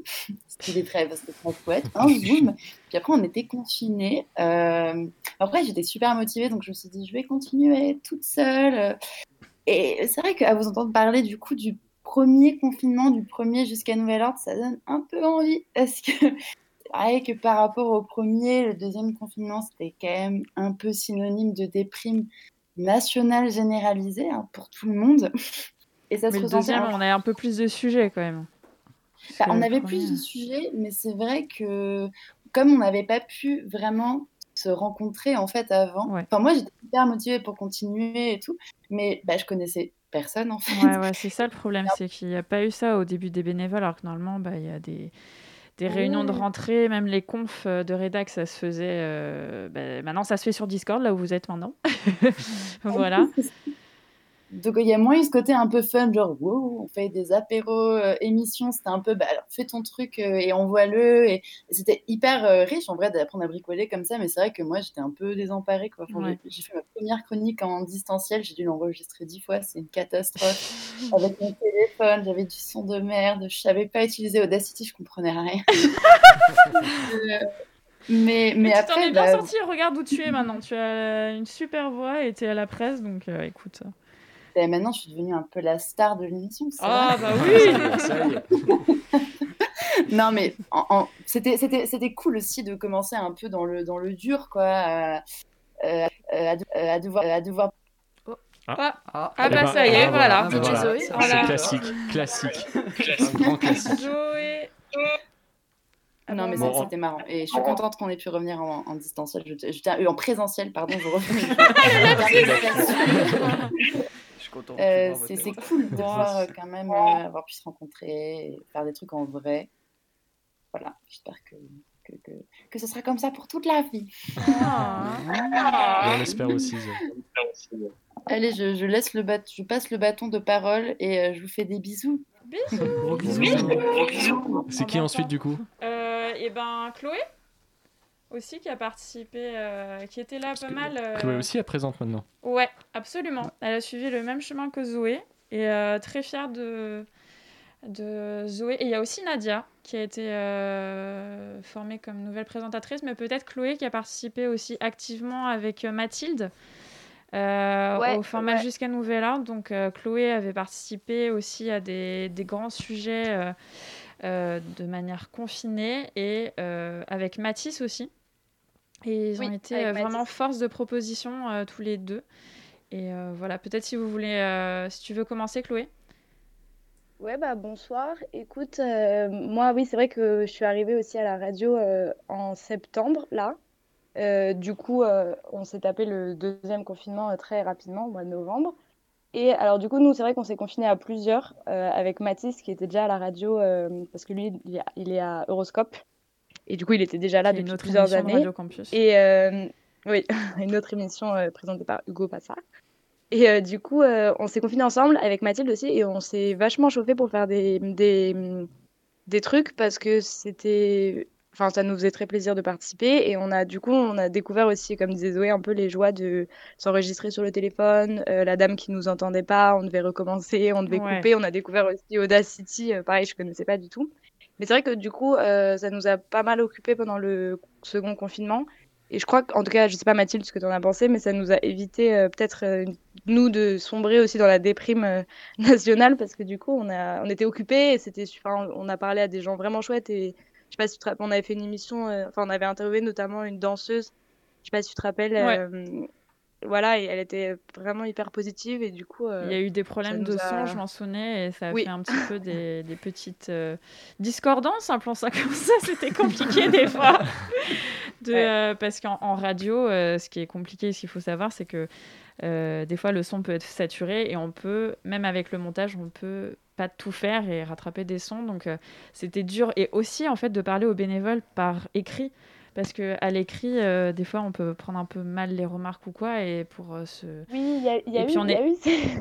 c'était très, c'était très chouette, un Zoom. Puis après, on était confinés. Euh, après, j'étais super motivée, donc je me suis dit, je vais continuer toute seule. Et c'est vrai qu'à vous entendre parler du coup du premier confinement, du premier jusqu'à nouvel ordre, ça donne un peu envie. Parce que c'est vrai que par rapport au premier, le deuxième confinement, c'était quand même un peu synonyme de déprime nationale généralisée hein, pour tout le monde. Et ça Mais se le deuxième, on a un peu plus de sujets quand même. Bah, on avait plus de sujets, mais c'est vrai que comme on n'avait pas pu vraiment se rencontrer en fait avant, enfin moi j'étais hyper motivée pour continuer et tout, mais bah, je connaissais personne en fait. Ouais, ouais, c'est ça le problème, c'est qu'il n'y a pas eu ça au début des bénévoles, alors que normalement, bah, il y a des, des réunions de rentrée, même les confs euh, de rédac, ça se faisait. euh, ben, maintenant, ça se fait sur Discord, là où vous êtes maintenant. voilà. Donc il y a moins eu ce côté un peu fun, genre wow, on fait des apéros, euh, émissions, c'était un peu bah, alors fais ton truc euh, et envoie-le. Et, et c'était hyper euh, riche en vrai d'apprendre à bricoler comme ça, mais c'est vrai que moi j'étais un peu désemparée. Quoi. Enfin, Ouais. j'ai- fait ma première chronique en distanciel, j'ai dû l'enregistrer dix fois, c'est une catastrophe. Avec mon téléphone, j'avais du son de merde, je savais pas utiliser Audacity, je comprenais rien. Euh, mais, mais, Mais tu t'en après, es bien bah, sorti, regarde où tu es maintenant. Tu as une super voix et tu es à la presse, donc euh, écoute. Bah, maintenant je suis devenue un peu la star de l'émission. Ah, vrai. bah oui. Non, mais en- en- c'était, c'était, c'était cool aussi de commencer un peu dans le, dans le dur, quoi. à- euh, à, de- à devoir. À devoir... Ah, Ah, ah bah ben, ça y est, ah, voilà. voilà. DJ Zoé, C'est voilà. classique, classique. Un grand classique. Zoé. Non, mais Bon, c'était marrant. Et je suis contente qu'on ait pu revenir en, en distanciel. Je, je euh, en présentiel, pardon, je reviens. Content. Euh, c'est, c'est cool de pouvoir euh, quand même euh, avoir pu se rencontrer et faire des trucs en vrai. Voilà, j'espère que, que, que, que ce sera comme ça pour toute la vie. Et on l'espère aussi. Allez, je, je laisse le bat- je passe le bâton de parole et euh, je vous fais des bisous. Bisous. C'est qui ensuite du coup? Et ben Chloé aussi qui a participé, euh, qui était là pas mal. euh, Chloé aussi est présente maintenant. Ouais, absolument. Elle a suivi le même chemin que Zoé et euh, très fière de, de Zoé. Et il y a aussi Nadia qui a été euh, formée comme nouvelle présentatrice, mais peut-être Chloé qui a participé aussi activement avec Mathilde. euh, Ouais, au format ouais. jusqu'à nouvel ordre. Donc euh, Chloé avait participé aussi à des, des grands sujets euh, euh, de manière confinée et euh, avec Mathis aussi. Et ils Oui, ont été euh, vraiment force de proposition euh, tous les deux. Et euh, voilà, peut-être si vous voulez, euh, si tu veux commencer, Chloé. Ouais, bah bonsoir. Écoute, euh, moi, oui, c'est vrai que je suis arrivée aussi à la radio euh, en septembre, là. Euh, du coup, euh, on s'est tapé le deuxième confinement euh, très rapidement, au mois de novembre. Et alors, du coup, nous, c'est vrai qu'on s'est confinés à plusieurs, euh, avec Mathis, qui était déjà à la radio, euh, parce que lui, il est à Euroscope. Et du coup, il était déjà là depuis plusieurs émission de années. Radio Campus. Et euh, oui, une autre émission euh, présentée par Hugo Passard. Et euh, du coup, euh, on s'est confinés ensemble avec Mathilde aussi et on s'est vachement chauffé pour faire des, des, des trucs parce que c'était. Enfin, ça nous faisait très plaisir de participer et on a du coup, on a découvert aussi, comme disait Zoé, un peu les joies de s'enregistrer sur le téléphone, euh, la dame qui nous entendait pas, on devait recommencer, on devait Ouais. couper. On a découvert aussi Audacity, pareil, je connaissais pas du tout. Mais c'est vrai que du coup, euh, ça nous a pas mal occupé pendant le second confinement. Et je crois qu'en tout cas, je sais pas Mathilde ce que tu en as pensé, mais ça nous a évité euh, peut-être euh, nous de sombrer aussi dans la déprime euh, nationale parce que du coup, on a on était occupés et c'était super. On a parlé à des gens vraiment chouettes et je sais pas si tu te rappelles, on avait fait une émission, enfin on avait interviewé notamment une danseuse. Je sais pas si tu te rappelles. Ouais. Voilà, et elle était vraiment hyper positive et du coup. euh, Il y a eu des problèmes de a- son, je m'en souvenais, et ça a Oui. fait un petit peu des, des petites euh, discordances, appelons ça comme ça. C'était compliqué des fois. De, Ouais. euh, parce qu'en en radio, euh, ce qui est compliqué, ce qu'il faut savoir, c'est que des fois le son peut être saturé et on peut, même avec le montage, on peut pas tout faire et rattraper des sons. Donc c'était dur. Et aussi, en fait, de parler aux bénévoles par écrit. Parce que à l'écrit, euh, des fois, on peut prendre un peu mal les remarques ou quoi, et pour euh, se. Oui, il y a, il y a eu, puis on il y a est-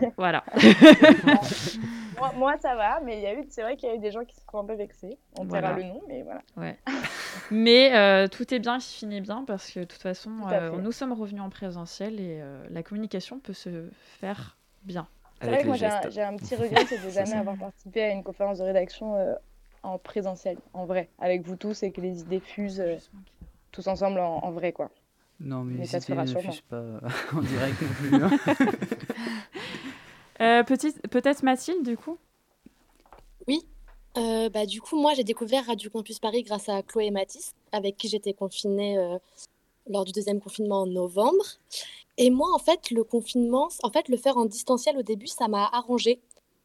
eu Voilà. moi, moi, ça va, mais il y a eu, c'est vrai qu'il y a eu des gens qui se sont un peu vexés. On Voilà. le nom, mais voilà. Ouais. Mais euh, tout est bien qui finit bien parce que de toute façon, Tout euh, nous sommes revenus en présentiel et euh, la communication peut se faire bien. C'est vrai que moi, j'ai un, petit regret, c'est de jamais avoir participé à une conférence de rédaction euh, en présentiel, en vrai, avec vous tous et que les idées fusent euh, tous ensemble en, en vrai, quoi. Non, mais, Mais ça se fera ne sûrement. fusent pas en direct non plus. hein. Euh, petite- Peut-être Mathilde, du coup? Oui. Euh, bah, du coup, moi, j'ai découvert Radio Campus Paris grâce à Chloé et Mathis, avec qui j'étais confinée euh, lors du deuxième confinement en novembre. Et moi, en fait, le confinement, en fait, le faire en distanciel au début, ça m'a arrangé.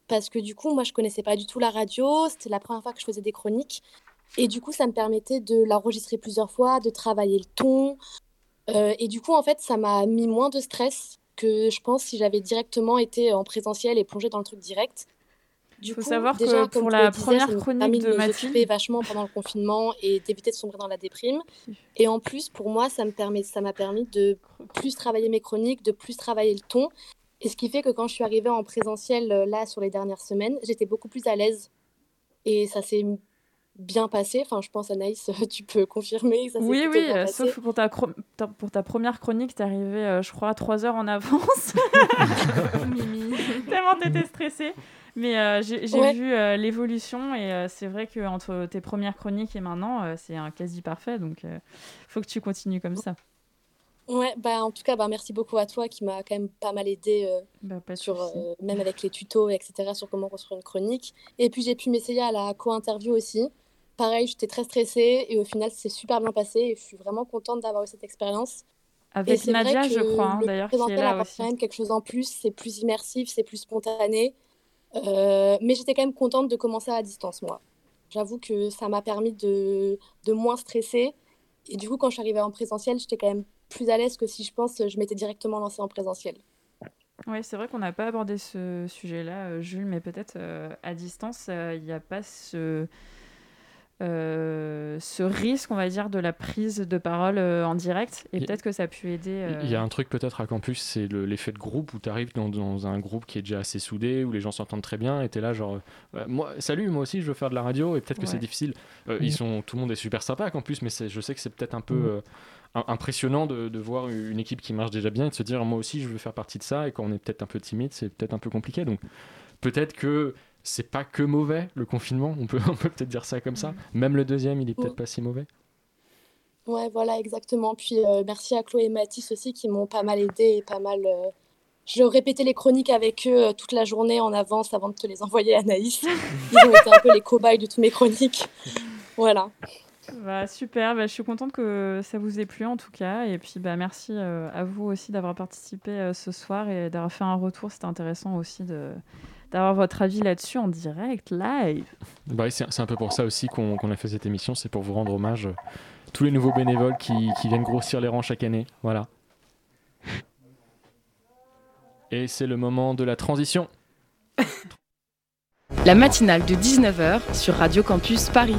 Parce que du coup, moi, je connaissais pas du tout la radio. C'était la première fois que je faisais des chroniques. Et du coup, ça me permettait de l'enregistrer plusieurs fois, de travailler le ton. Euh, et du coup, en fait, ça m'a mis moins de stress que je pense si j'avais directement été en présentiel et plongé dans le truc direct. Du Faut coup, savoir que déjà, comme pour la disais, première chronique de nous Mathilde- vachement pendant le confinement et d'éviter de sombrer dans la déprime. Et en plus, pour moi, ça me permet, ça m'a permis de plus travailler mes chroniques, de plus travailler le ton. Et ce qui fait que quand je suis arrivée en présentiel euh, là sur les dernières semaines, j'étais beaucoup plus à l'aise. Et ça s'est bien passé. Enfin, je pense, Anaïs, tu peux confirmer que ça s'est Oui, oui, bien euh, passé. sauf pour ta, pour ta première chronique, t'es arrivé, euh, je crois, trois heures en avance. Tellement t'étais stressée. Mais euh, j'ai Ouais. vu euh, l'évolution et euh, c'est vrai qu'entre tes premières chroniques et maintenant, euh, c'est un quasi parfait. Donc, il faut que tu continues comme ça. Ouais, bah en tout cas, bah merci beaucoup à toi qui m'a quand même pas mal aidé euh, Bah, sur euh, même avec les tutos etc sur comment construire une chronique. Et puis j'ai pu m'essayer à la co-interview aussi. Pareil, j'étais très stressée et au final c'est super bien passé et je suis vraiment contente d'avoir eu cette expérience. Avec Et vrai Nadia, je que crois, hein, le d'ailleurs, qui est là aussi. même quelque chose en plus, c'est plus immersif, c'est plus spontané. Euh, mais j'étais quand même contente de commencer à distance, moi. J'avoue que ça m'a permis de, de moins stresser. Et du coup, quand je suis arrivée en présentiel, j'étais quand même plus à l'aise que si je pense je m'étais directement lancée en présentiel. Oui, c'est vrai qu'on n'a pas abordé ce sujet-là, euh, Jules, mais peut-être euh, à distance, euh, il n'y a pas ce, euh, ce risque, on va dire, de la prise de parole euh, en direct. Et peut-être que ça a pu aider. euh, Il y a un truc peut-être à campus, c'est le- l'effet de groupe où tu arrives dans, dans un groupe qui est déjà assez soudé, où les gens s'entendent très bien, et tu es là genre, euh, moi, salut, moi aussi je veux faire de la radio, et peut-être que c'est difficile. Euh, Mm. Ils sont, tout le monde est super sympa à campus, mais je sais que c'est peut-être un peu Mm. Im- impressionnant de, de voir une équipe qui marche déjà bien et de se dire, moi aussi je veux faire partie de ça, et quand on est peut-être un peu timide, c'est peut-être un peu compliqué. Donc peut-être que c'est pas que mauvais le confinement, on peut on peut peut-être dire ça comme ça. Même le deuxième, il est peut-être pas si mauvais. Ouais, voilà, exactement. Puis euh, merci à Chloé et Mathis aussi qui m'ont pas mal aidé et pas mal. euh, Je répétais les chroniques avec eux euh, toute la journée en avance avant de te les envoyer à Anaïs. Ils ont été un peu les cobayes de toutes mes chroniques. Voilà. Bah, super, bah, je suis contente que ça vous ait plu en tout cas. Et puis bah, merci euh, à vous aussi d'avoir participé euh, ce soir et d'avoir fait un retour. C'était intéressant aussi de d'avoir votre avis là-dessus en direct, live. Bah c'est c'est un peu pour ça aussi qu'on qu'on a fait cette émission, c'est pour vous rendre hommage. euh, Tous les nouveaux bénévoles qui, qui viennent grossir les rangs chaque année. Voilà. Et c'est le moment de la transition. La matinale de 19h sur Radio Campus Paris.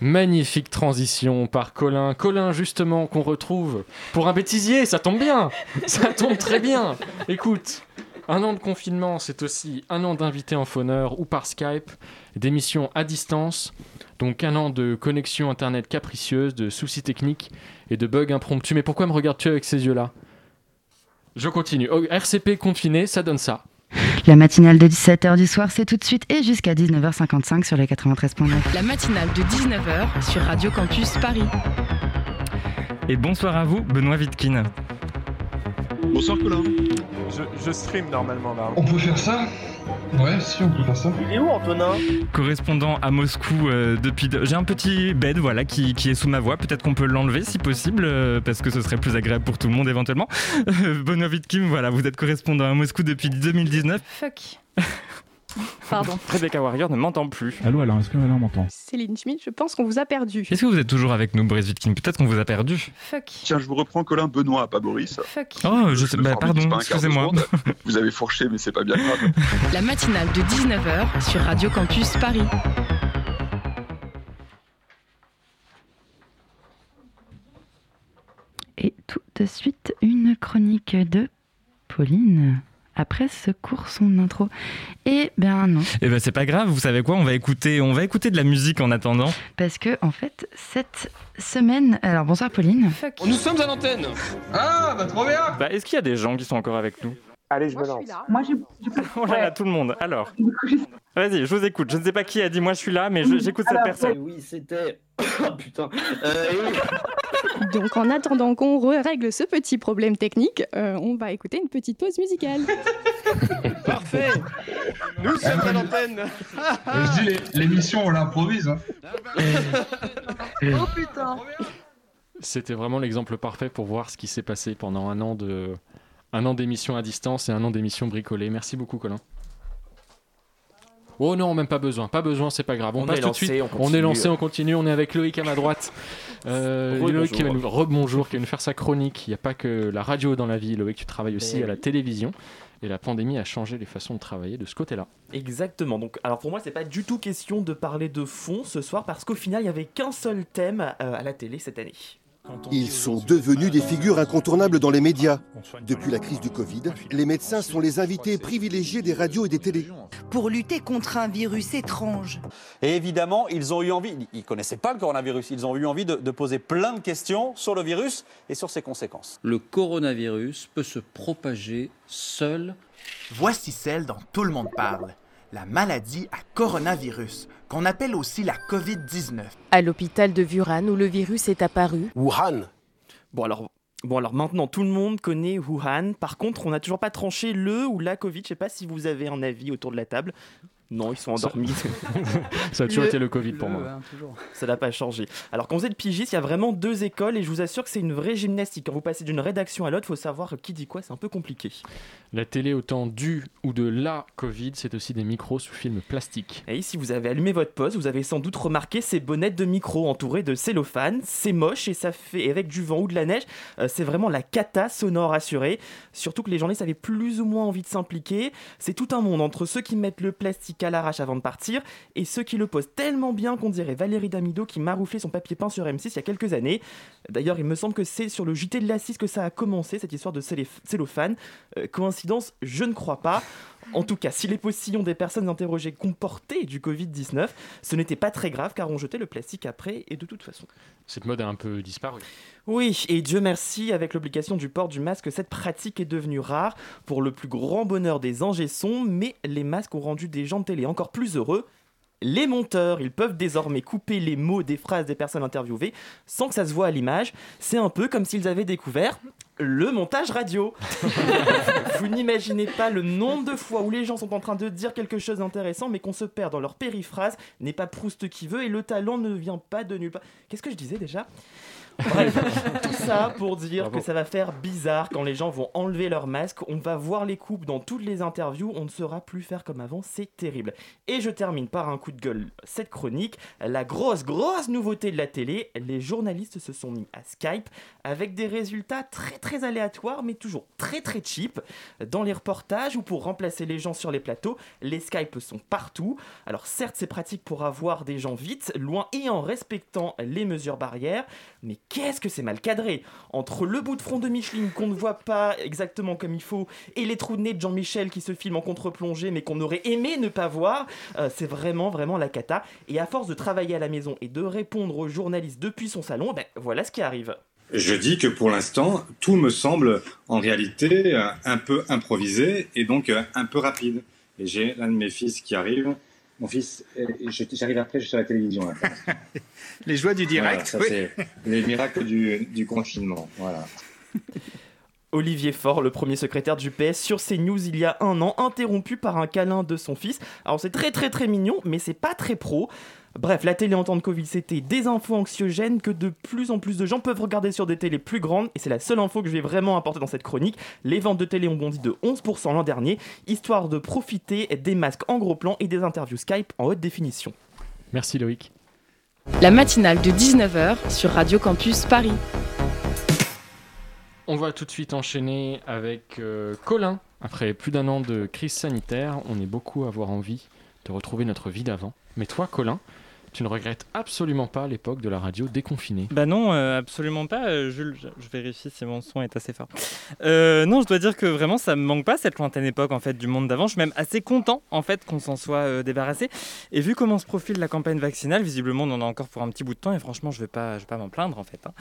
Magnifique transition par Colin. Colin, justement, qu'on retrouve pour un bêtisier, ça tombe bien. Ça tombe très bien. Écoute, un an de confinement, c'est aussi un an d'invités en fauneur ou par Skype, d'émissions à distance, donc un an de connexion internet capricieuse, de soucis techniques et de bugs impromptus. Mais pourquoi me regardes-tu avec ces yeux-là? Je continue. Oh, RCP confiné, ça donne ça. La matinale de 17h du soir, c'est tout de suite et jusqu'à 19h55 sur les 93.9. La matinale de 19h sur Radio Campus Paris. Et bonsoir à vous, Benoît Vitkin. Bonsoir Colin. Je, je stream normalement là. On peut faire ça Ouais, si on peut faire ça. Il est où Antonin? Correspondant à Moscou euh, depuis. de- J'ai un petit bed voilà qui, qui est sous ma voix. Peut-être qu'on peut l'enlever si possible euh, parce que ce serait plus agréable pour tout le monde éventuellement. Benoît Vitkin, voilà, vous êtes correspondant à Moscou depuis 2019. Fuck. Pardon. Rebecca Warrior ne m'entend plus. Allô, alors est-ce que maintenant on m'entend? Céline Schmidt, je pense qu'on vous a perdu. Est-ce que vous êtes toujours avec nous, Boris Vitkin Peut-être qu'on vous a perdu. Fuck. Tiens, je vous reprends Colin Benoît, pas Boris. Fuck. Oh, je sais. Bah, pardon, excusez-moi. Vous avez fourché, mais c'est pas bien grave. La matinale de 19h sur Radio Campus Paris. Et tout de suite, une chronique de Pauline. Après ce cours, son intro. Eh bien non, Eh ben c'est pas grave, vous savez quoi On va écouter, on va écouter de la musique en attendant. parce que en fait, cette semaine... Alors bonsoir Pauline. Nous sommes à l'antenne Ah, bah trop bien Bah est-ce qu'il y a des gens qui sont encore avec nous? Allez, je me lance. Moi, je... Oh tout le monde. Alors, vas-y, je vous écoute. Je ne sais pas qui a dit moi je suis là, mais j'écoute cette personne. Oui, c'était. Oh putain. Euh, oui. Donc, en attendant qu'on règle ce petit problème technique, euh, on va écouter une petite pause musicale. Parfait Nous sommes à l'antenne je dis, les- l'émission, on l'improvise. Hein. oh putain C'était vraiment l'exemple parfait pour voir ce qui s'est passé pendant un an de un an d'émission à distance et un an d'émission bricolée. Merci beaucoup Colin. Oh non, même pas besoin, pas besoin, c'est pas grave. On, On passe tout de suite. on est continue. lancé, on continue. On est avec Loïc à ma droite. Euh. Loïc qui va nous rebonjour, qui va nous faire sa chronique. Il n'y a pas que la radio dans la vie. Loïc, tu travailles aussi Ben à la télévision. Et la pandémie a changé les façons de travailler de ce côté-là. Exactement. Donc, alors pour moi, c'est pas du tout question de parler de fond ce soir parce qu'au final, il y avait qu'un seul thème euh, à la télé cette année. Ils sont devenus des figures incontournables dans les médias. Depuis la crise du Covid, les médecins sont les invités privilégiés des radios et des télés. pour lutter contre un virus étrange. Et évidemment, ils ont eu envie, ils ne connaissaient pas le coronavirus, ils ont eu envie de, de poser plein de questions sur le virus et sur ses conséquences. Le coronavirus peut se propager seul. Voici celle dont tout le monde parle. La maladie à coronavirus, qu'on appelle aussi la COVID-19. À l'hôpital de Wuhan où le virus est apparu, Wuhan. Bon alors, bon alors maintenant tout le monde connaît Wuhan. Par contre, on n'a toujours pas tranché le ou la Covid. Je sais pas si vous avez un avis autour de la table. Non, ils sont endormis. Ça a toujours été le Covid pour moi. hein. Ça n'a pas changé. Alors quand vous êtes pigiste, il y a vraiment deux écoles et je vous assure que c'est une vraie gymnastique. Quand vous passez d'une rédaction à l'autre, il faut savoir qui dit quoi, c'est un peu compliqué. La télé autant du ou de la Covid, c'est aussi des micros sous film plastique. Et si vous avez allumé votre poste, vous avez sans doute remarqué ces bonnettes de micro entourées de cellophane. C'est moche et ça fait et avec du vent ou de la neige. euh, c'est vraiment la cata sonore assurée. Surtout que les journalistes avaient plus ou moins envie de s'impliquer. C'est tout un monde entre ceux qui mettent le plastique à l'arrache avant de partir et ceux qui le posent tellement bien qu'on dirait Valérie Damido qui marouflait son papier peint sur M6 il y a quelques années. D'ailleurs, il me semble que c'est sur le JT de la 6 que ça a commencé, cette histoire de cellophane. Euh, coïncidence Je ne crois pas. En tout cas, si les postillons des personnes interrogées comportaient du Covid-19, ce n'était pas très grave car on jetait le plastique après et de toute façon. Cette mode a un peu disparu. Oui, et Dieu merci, avec l'obligation du port du masque, cette pratique est devenue rare pour le plus grand bonheur des anges et sons, mais les masques ont rendu des gens de télé encore plus heureux. Les monteurs, ils peuvent désormais couper les mots des phrases des personnes interviewées sans que ça se voit à l'image. C'est un peu comme s'ils avaient découvert le montage radio. Vous n'imaginez pas le nombre de fois où les gens sont en train de dire quelque chose d'intéressant mais qu'on se perd dans leur périphrase, n'est pas Proust qui veut et le talent ne vient pas de nulle part. Qu'est-ce que je disais déjà? Bref, tout ça pour dire Bravo. que ça va faire bizarre quand les gens vont enlever leur masque. On va voir les coupes dans toutes les interviews. On ne saura plus faire comme avant. C'est terrible. Et je termine par un coup de gueule cette chronique. La grosse, grosse nouveauté de la télé les journalistes se sont mis à Skype avec des résultats très, très aléatoires, mais toujours très, très cheap. Dans les reportages ou pour remplacer les gens sur les plateaux, les Skype sont partout. Alors, certes, c'est pratique pour avoir des gens vite, loin et en respectant les mesures barrières. Mais qu'est-ce que c'est mal cadré Entre le bout de front de Micheline qu'on ne voit pas exactement comme il faut et les trous de nez de Jean-Michel qui se filment en contre-plongée mais qu'on aurait aimé ne pas voir, euh, c'est vraiment vraiment la cata. Et à force de travailler à la maison et de répondre aux journalistes depuis son salon, ben, voilà ce qui arrive. Je dis que pour l'instant, tout me semble en réalité euh, un peu improvisé et donc euh, un peu rapide. Et j'ai l'un de mes fils qui arrive. Mon fils, j'arrive après, je suis sur la télévision. Les joies du Voilà, direct. ça, oui. les miracles du, du confinement. Voilà. Olivier Faure, le premier secrétaire du PS, sur CNews il y a un an, interrompu par un câlin de son fils. Alors c'est très très très mignon, mais c'est pas très pro. Bref, la télé en temps de Covid, c'était des infos anxiogènes que de plus en plus de gens peuvent regarder sur des télés plus grandes, et c'est la seule info que je vais vraiment apporter dans cette chronique. Les ventes de télé ont bondi de 11% l'an dernier, histoire de profiter des masques en gros plan et des interviews Skype en haute définition. Merci Loïc. La matinale de 19h sur Radio Campus Paris. On va tout de suite enchaîner avec euh, Colin. Après plus d'un an de crise sanitaire, on est beaucoup à avoir envie de retrouver notre vie d'avant. Mais toi, Colin, tu ne regrettes absolument pas l'époque de la radio déconfinée. Bah non, euh, absolument pas. Euh, Jules, je, vérifie si mon son est assez fort. Euh, non, je dois dire que vraiment, ça me manque pas cette lointaine époque en fait du monde d'avant. Je suis même assez content en fait qu'on s'en soit débarrassé. Et vu comment se profile la campagne vaccinale, visiblement, on en a encore pour un petit bout de temps. Et franchement, je vais pas, je vais pas m'en plaindre en fait. hein.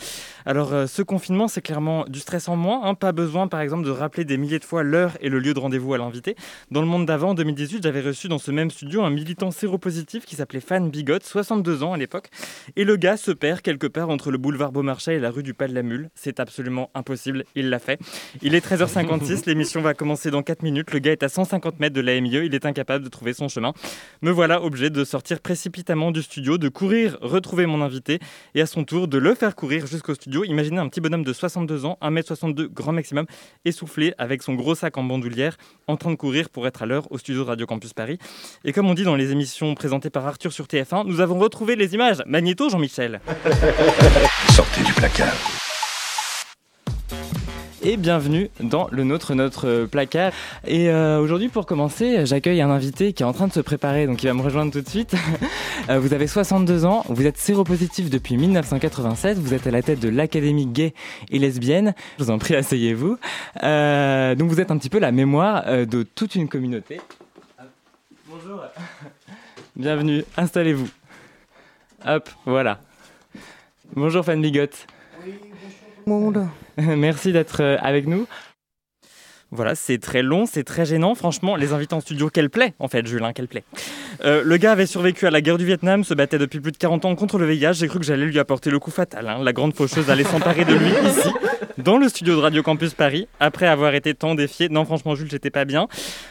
Alors, ce confinement, c'est clairement du stress en moins. hein. Pas besoin, par exemple, de rappeler des milliers de fois l'heure et le lieu de rendez-vous à l'invité. Dans le monde d'avant, en 2018, j'avais reçu dans ce même studio un militant séropositif qui s'appelait Fan Bigot. 62 ans à l'époque. Et le gars se perd quelque part entre le boulevard Beaumarchais et la rue du Pas de la Mule. C'est absolument impossible, il l'a fait. Il est 13h56, l'émission va commencer dans 4 minutes. Le gars est à 150 mètres de la MIE, il est incapable de trouver son chemin. Me voilà obligé de sortir précipitamment du studio, de courir retrouver mon invité et à son tour de le faire courir jusqu'au studio. Imaginez un petit bonhomme de 62 ans, 1m62 grand maximum, essoufflé avec son gros sac en bandoulière, en train de courir pour être à l'heure au studio de Radio Campus Paris. Et comme on dit dans les émissions présentées par Arthur sur TF1, nous avons retrouvé les images. Magnéto, Jean-Michel. Sortez du placard. Et bienvenue dans le nôtre, notre placard. Et euh, aujourd'hui, pour commencer, j'accueille un invité qui est en train de se préparer, donc il va me rejoindre tout de suite. Euh, vous avez 62 ans, vous êtes séropositif depuis 1987, vous êtes à la tête de l'Académie gay et lesbienne. Je vous en prie, asseyez-vous. Euh, donc vous êtes un petit peu la mémoire de toute une communauté. Bonjour. Bienvenue, installez-vous. Hop, voilà. Bonjour Fan Bigotte. Monde. Merci d'être euh, avec nous. Voilà, c'est très long, c'est très gênant. Franchement, les invités en studio, quelle plaît, en fait, Jules, hein, quelle plaît. Euh, le gars avait survécu à la guerre du Vietnam, se battait depuis plus de 40 ans contre le VIH. J'ai cru que j'allais lui apporter le coup fatal. hein. La grande faucheuse allait s'emparer de lui ici, dans le studio de Radio Campus Paris, après avoir été tant défié. Non, franchement, Jules, j'étais pas bien.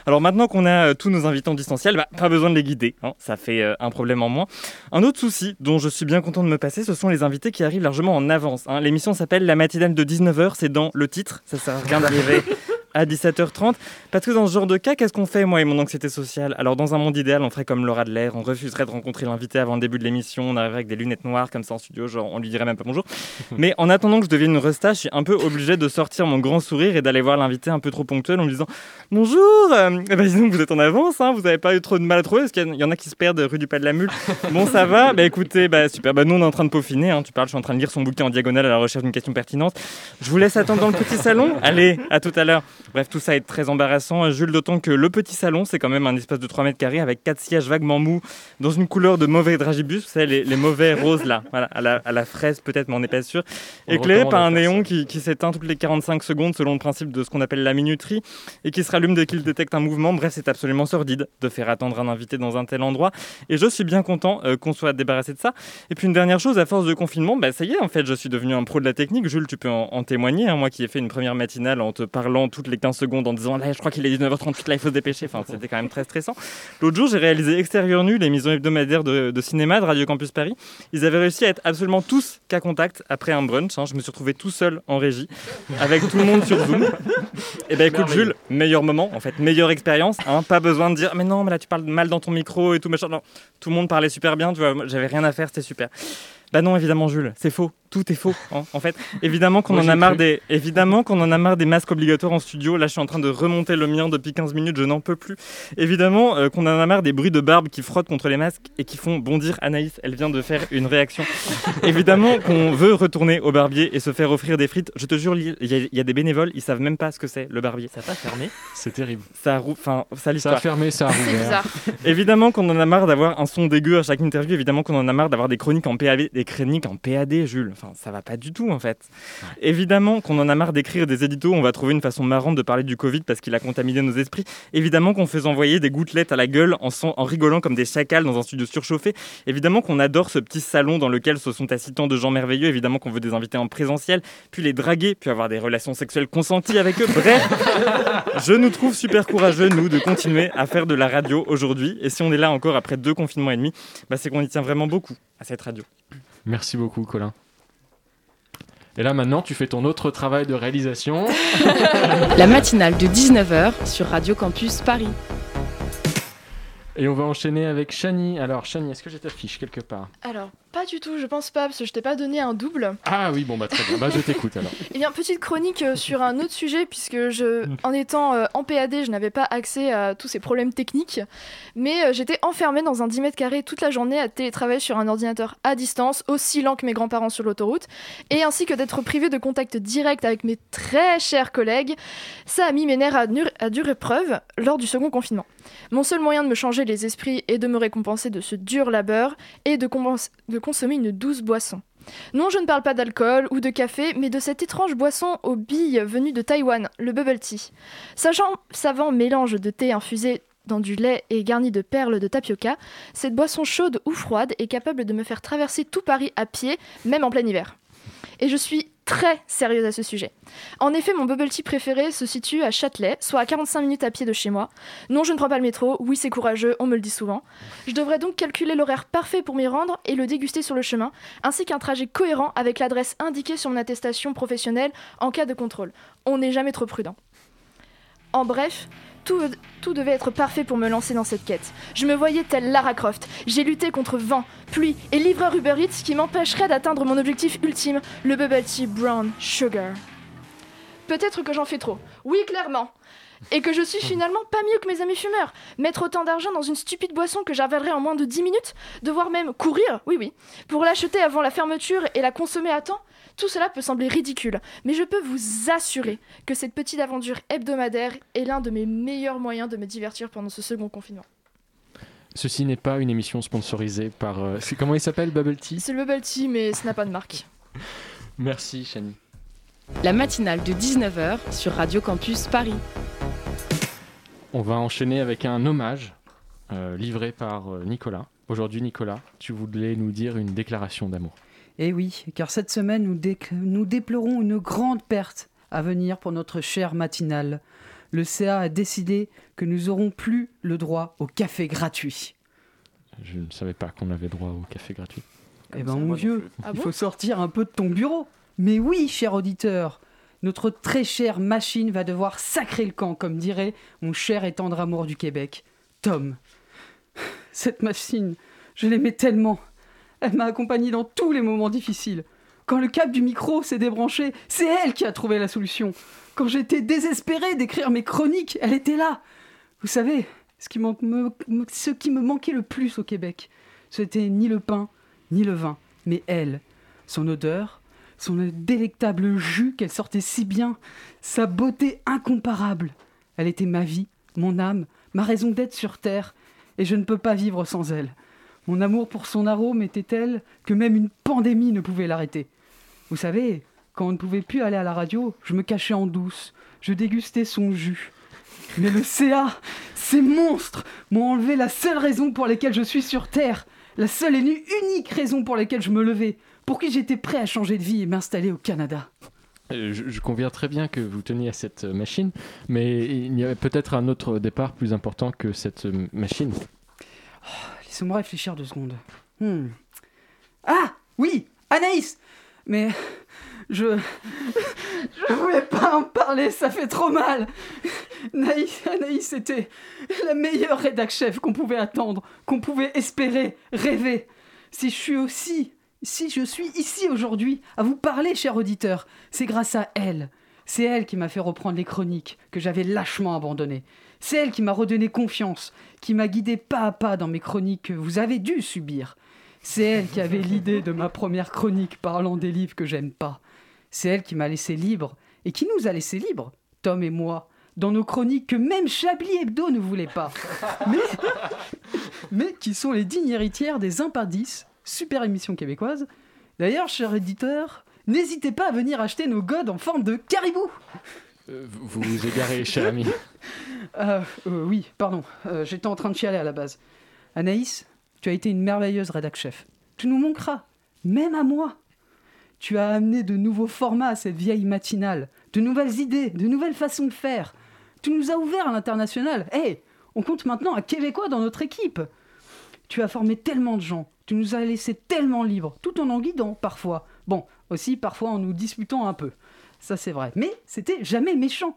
Alors maintenant qu'on a euh, tous nos invités en distanciel, bah, pas besoin de les guider. hein. Ça fait euh, un problème en moins. Un autre souci dont je suis bien content de me passer, ce sont les invités qui arrivent largement en avance. hein. L'émission s'appelle La matinale de 19h, c'est dans le titre. Ça sert à rien d'arriver à 17h30. Parce que dans ce genre de cas, qu'est-ce qu'on fait, moi et mon anxiété sociale? Alors, dans un monde idéal, on ferait comme Laura de l'air, on refuserait de rencontrer l'invité avant le début de l'émission, on arriverait avec des lunettes noires comme ça en studio, genre on lui dirait même pas bonjour. Mais en attendant que je devienne une resta, je suis un peu obligé de sortir mon grand sourire et d'aller voir l'invité un peu trop ponctuel en lui disant Bonjour euh, eh ben, dis donc, vous êtes en avance, hein, vous n'avez pas eu trop de mal à trouver Parce qu'il y, y en a qui se perdent rue du Pas de la Mule. Bon, ça va Bah écoutez, bah super, bah nous on est en train de peaufiner, hein. tu parles, je suis en train de lire son bouquin en diagonale à la recherche d'une question pertinente. Je vous laisse attendre dans le petit salon. Allez, à tout à l'heure. Bref, tout ça est très embarrassant, Jules, d'autant que le petit salon, c'est quand même un espace de 3 mètres carrés avec quatre sièges vaguement mous, dans une couleur de mauvais dragibus, vous savez, les, les mauvais roses là, voilà, à, la, à la fraise peut-être, mais on n'est pas sûr. Éclairé par un néon qui, qui s'éteint toutes les 45 secondes selon le principe de ce qu'on appelle la minuterie et qui se rallume dès qu'il détecte un mouvement. Bref, c'est absolument sordide de faire attendre un invité dans un tel endroit. Et je suis bien content euh, qu'on soit débarrassé de ça. Et puis une dernière chose, à force de confinement, bah, ça y est, en fait, je suis devenu un pro de la technique. Jules, tu peux en, en témoigner. hein. moi qui ai fait une première matinale en te parlant toutes les 15 secondes en disant là, je crois qu'il est 19h38, là, il faut se dépêcher. Enfin, c'était quand même très stressant. L'autre jour, j'ai réalisé Extérieur Nu, l'émission hebdomadaire de, de cinéma de Radio Campus Paris. Ils avaient réussi à être absolument tous cas contact après un brunch. hein. Je me suis retrouvé tout seul en régie, avec tout le monde sur Zoom. Et ben écoute, Jules, meilleur moment, en fait, meilleure expérience. hein. Pas besoin de dire, mais non, mais là tu parles mal dans ton micro et tout, machin. Non, tout le monde parlait super bien, tu vois, j'avais rien à faire, c'était super. Bah non, évidemment, Jules, c'est faux. Tout est faux, hein, en fait. Évidemment qu'on en a marre des, évidemment qu'on en a marre des masques obligatoires en studio. Là, je suis en train de remonter le mien depuis 15 minutes, je n'en peux plus. Évidemment euh, qu'on en a marre des bruits de barbe qui frottent contre les masques et qui font bondir Anaïs. Elle vient de faire une réaction. évidemment qu'on veut retourner au barbier et se faire offrir des frites. Je te jure, il y, a- y a des bénévoles, ils savent même pas ce que c'est le barbier. Ça n'a pas fermé? C'est terrible. Ça a enfin, ça Ça a fermé, ça a C'est rouvert. bizarre. Évidemment qu'on en a marre d'avoir un son dégueu à chaque interview. Évidemment qu'on en a marre d'avoir des chroniques en PAD, des chroniques en PAD, Jules. Enfin, ça va pas du tout en fait. Évidemment qu'on en a marre d'écrire des éditos. On va trouver une façon marrante de parler du Covid parce qu'il a contaminé nos esprits. Évidemment qu'on fait envoyer des gouttelettes à la gueule en, son- en rigolant comme des chacals dans un studio surchauffé. Évidemment qu'on adore ce petit salon dans lequel se sont assis tant de gens merveilleux. Évidemment qu'on veut des invités en présentiel, puis les draguer, puis avoir des relations sexuelles consenties avec eux. Bref, je nous trouve super courageux, nous, de continuer à faire de la radio aujourd'hui. Et si on est là encore après deux confinements et demi, bah, c'est qu'on y tient vraiment beaucoup à cette radio. Merci beaucoup, Colin. Et là, maintenant, tu fais ton autre travail de réalisation. La matinale de 19h sur Radio Campus Paris. Et on va enchaîner avec Shani. Alors, Shani, est-ce que j'ai ta fiche quelque part? Alors, pas du tout, je pense pas, parce que je t'ai pas donné un double. Ah oui, bon, bah très bien. Bah, je t'écoute alors. Eh bien, petite chronique euh, sur un autre sujet, puisque je, en étant euh, en PAD, je n'avais pas accès à tous ces problèmes techniques, mais euh, j'étais enfermée dans un 10 mètres carrés toute la journée à télétravailler sur un ordinateur à distance, aussi lent que mes grands-parents sur l'autoroute, et ainsi que d'être privée de contact direct avec mes très chers collègues. Ça a mis mes nerfs à, dur- à dure épreuve lors du second confinement. Mon seul moyen de me changer les esprits et de me récompenser de ce dur labeur est de, de consommer une douce boisson. Non, je ne parle pas d'alcool ou de café, mais de cette étrange boisson aux billes venue de Taïwan, le bubble tea. Sachant savant mélange de thé infusé dans du lait et garnie de perles de tapioca, cette boisson chaude ou froide est capable de me faire traverser tout Paris à pied, même en plein hiver. Et je suis très sérieuse à ce sujet. En effet, mon bubble tea préféré se situe à Châtelet, soit à 45 minutes à pied de chez moi. Non, je ne prends pas le métro, oui c'est courageux, on me le dit souvent. Je devrais donc calculer l'horaire parfait pour m'y rendre et le déguster sur le chemin, ainsi qu'un trajet cohérent avec l'adresse indiquée sur mon attestation professionnelle en cas de contrôle. On n'est jamais trop prudent. En bref, tout, devait être parfait pour me lancer dans cette quête. Je me voyais telle Lara Croft. J'ai lutté contre vent, pluie et livreur Uber Eats qui m'empêcherait d'atteindre mon objectif ultime, le bubble tea brown sugar. Peut-être que j'en fais trop. Oui, clairement. Et que je suis finalement pas mieux que mes amis fumeurs. Mettre autant d'argent dans une stupide boisson que j'avalerais en moins de 10 minutes, devoir même courir, oui oui, pour l'acheter avant la fermeture et la consommer à temps, tout cela peut sembler ridicule, mais je peux vous assurer que cette petite aventure hebdomadaire est l'un de mes meilleurs moyens de me divertir pendant ce second confinement. Ceci n'est pas une émission sponsorisée par... euh, c'est comment il s'appelle, Bubble Tea? C'est le bubble tea, mais ce n'a pas de marque. Merci, Chani. La matinale de 19h sur Radio Campus Paris. On va enchaîner avec un hommage euh, livré par euh, Nicolas. Aujourd'hui, Nicolas, tu voulais nous dire une déclaration d'amour. Eh oui, car cette semaine, nous, dé- nous déplorons une grande perte à venir pour notre chère matinale. Le CA a décidé que nous n'aurons plus le droit au café gratuit. Je ne savais pas qu'on avait droit au café gratuit. Eh ben mon vieux, Ah il bon? faut sortir un peu de ton bureau. Mais oui, cher auditeur, notre très chère machine va devoir sacrer le camp, comme dirait mon cher et tendre amour du Québec, Tom. Cette machine, je l'aimais tellement. Elle m'a accompagné dans tous les moments difficiles. Quand le câble du micro s'est débranché, c'est elle qui a trouvé la solution. Quand j'étais désespéré d'écrire mes chroniques, elle était là. Vous savez, ce qui, me, me- ce qui me manquait le plus au Québec, ce n'était ni le pain, ni le vin, mais elle. Son odeur, son délectable jus qu'elle sortait si bien, sa beauté incomparable. Elle était ma vie, mon âme, ma raison d'être sur Terre, et je ne peux pas vivre sans elle. Mon amour pour son arôme était tel que même une pandémie ne pouvait l'arrêter? Vous savez, quand on ne pouvait plus aller à la radio, je me cachais en douce, je dégustais son jus. Mais le CA, ces monstres, m'ont enlevé la seule raison pour laquelle je suis sur Terre, la seule et unique raison pour laquelle je me levais, pour qui j'étais prêt à changer de vie et m'installer au Canada. Euh, Je, je conviens très bien que vous teniez à cette euh, machine, mais il y avait peut-être un autre départ plus important que cette euh, machine. Laissez-moi réfléchir deux secondes. Hmm. Ah Oui Anaïs Mais je. Je voulais pas en parler, ça fait trop mal Naïs, Anaïs était la meilleure rédac chef qu'on pouvait attendre, qu'on pouvait espérer, rêver. Si je suis aussi. Si je suis ici aujourd'hui à vous parler, cher auditeur, c'est grâce à elle. C'est elle qui m'a fait reprendre les chroniques que j'avais lâchement abandonnées. C'est elle qui m'a redonné confiance, qui m'a guidé pas à pas dans mes chroniques que vous avez dû subir. C'est elle qui avait l'idée de ma première chronique parlant des livres que j'aime pas. C'est elle qui m'a laissé libre et qui nous a laissé libres, Tom et moi, dans nos chroniques que même Chablis Hebdo ne voulait pas. Mais, qui sont les dignes héritières des Impardices, super émission québécoise. D'ailleurs, cher éditeur, n'hésitez pas à venir acheter nos godes en forme de caribou. Euh, vous vous égarez, cher ami. Euh, euh, oui, pardon, euh, j'étais en train de chialer à la base. Anaïs, tu as été une merveilleuse rédac chef. Tu nous manqueras, même à moi. Tu as amené de nouveaux formats à cette vieille matinale, de nouvelles idées, de nouvelles façons de faire. Tu nous as ouvert à l'international. Hé, on compte maintenant un Québécois dans notre équipe. Tu as formé tellement de gens, tu nous as laissé tellement libres, tout en en guidant parfois. Bon, aussi parfois en nous disputant un peu. Ça c'est vrai. Mais c'était jamais méchant.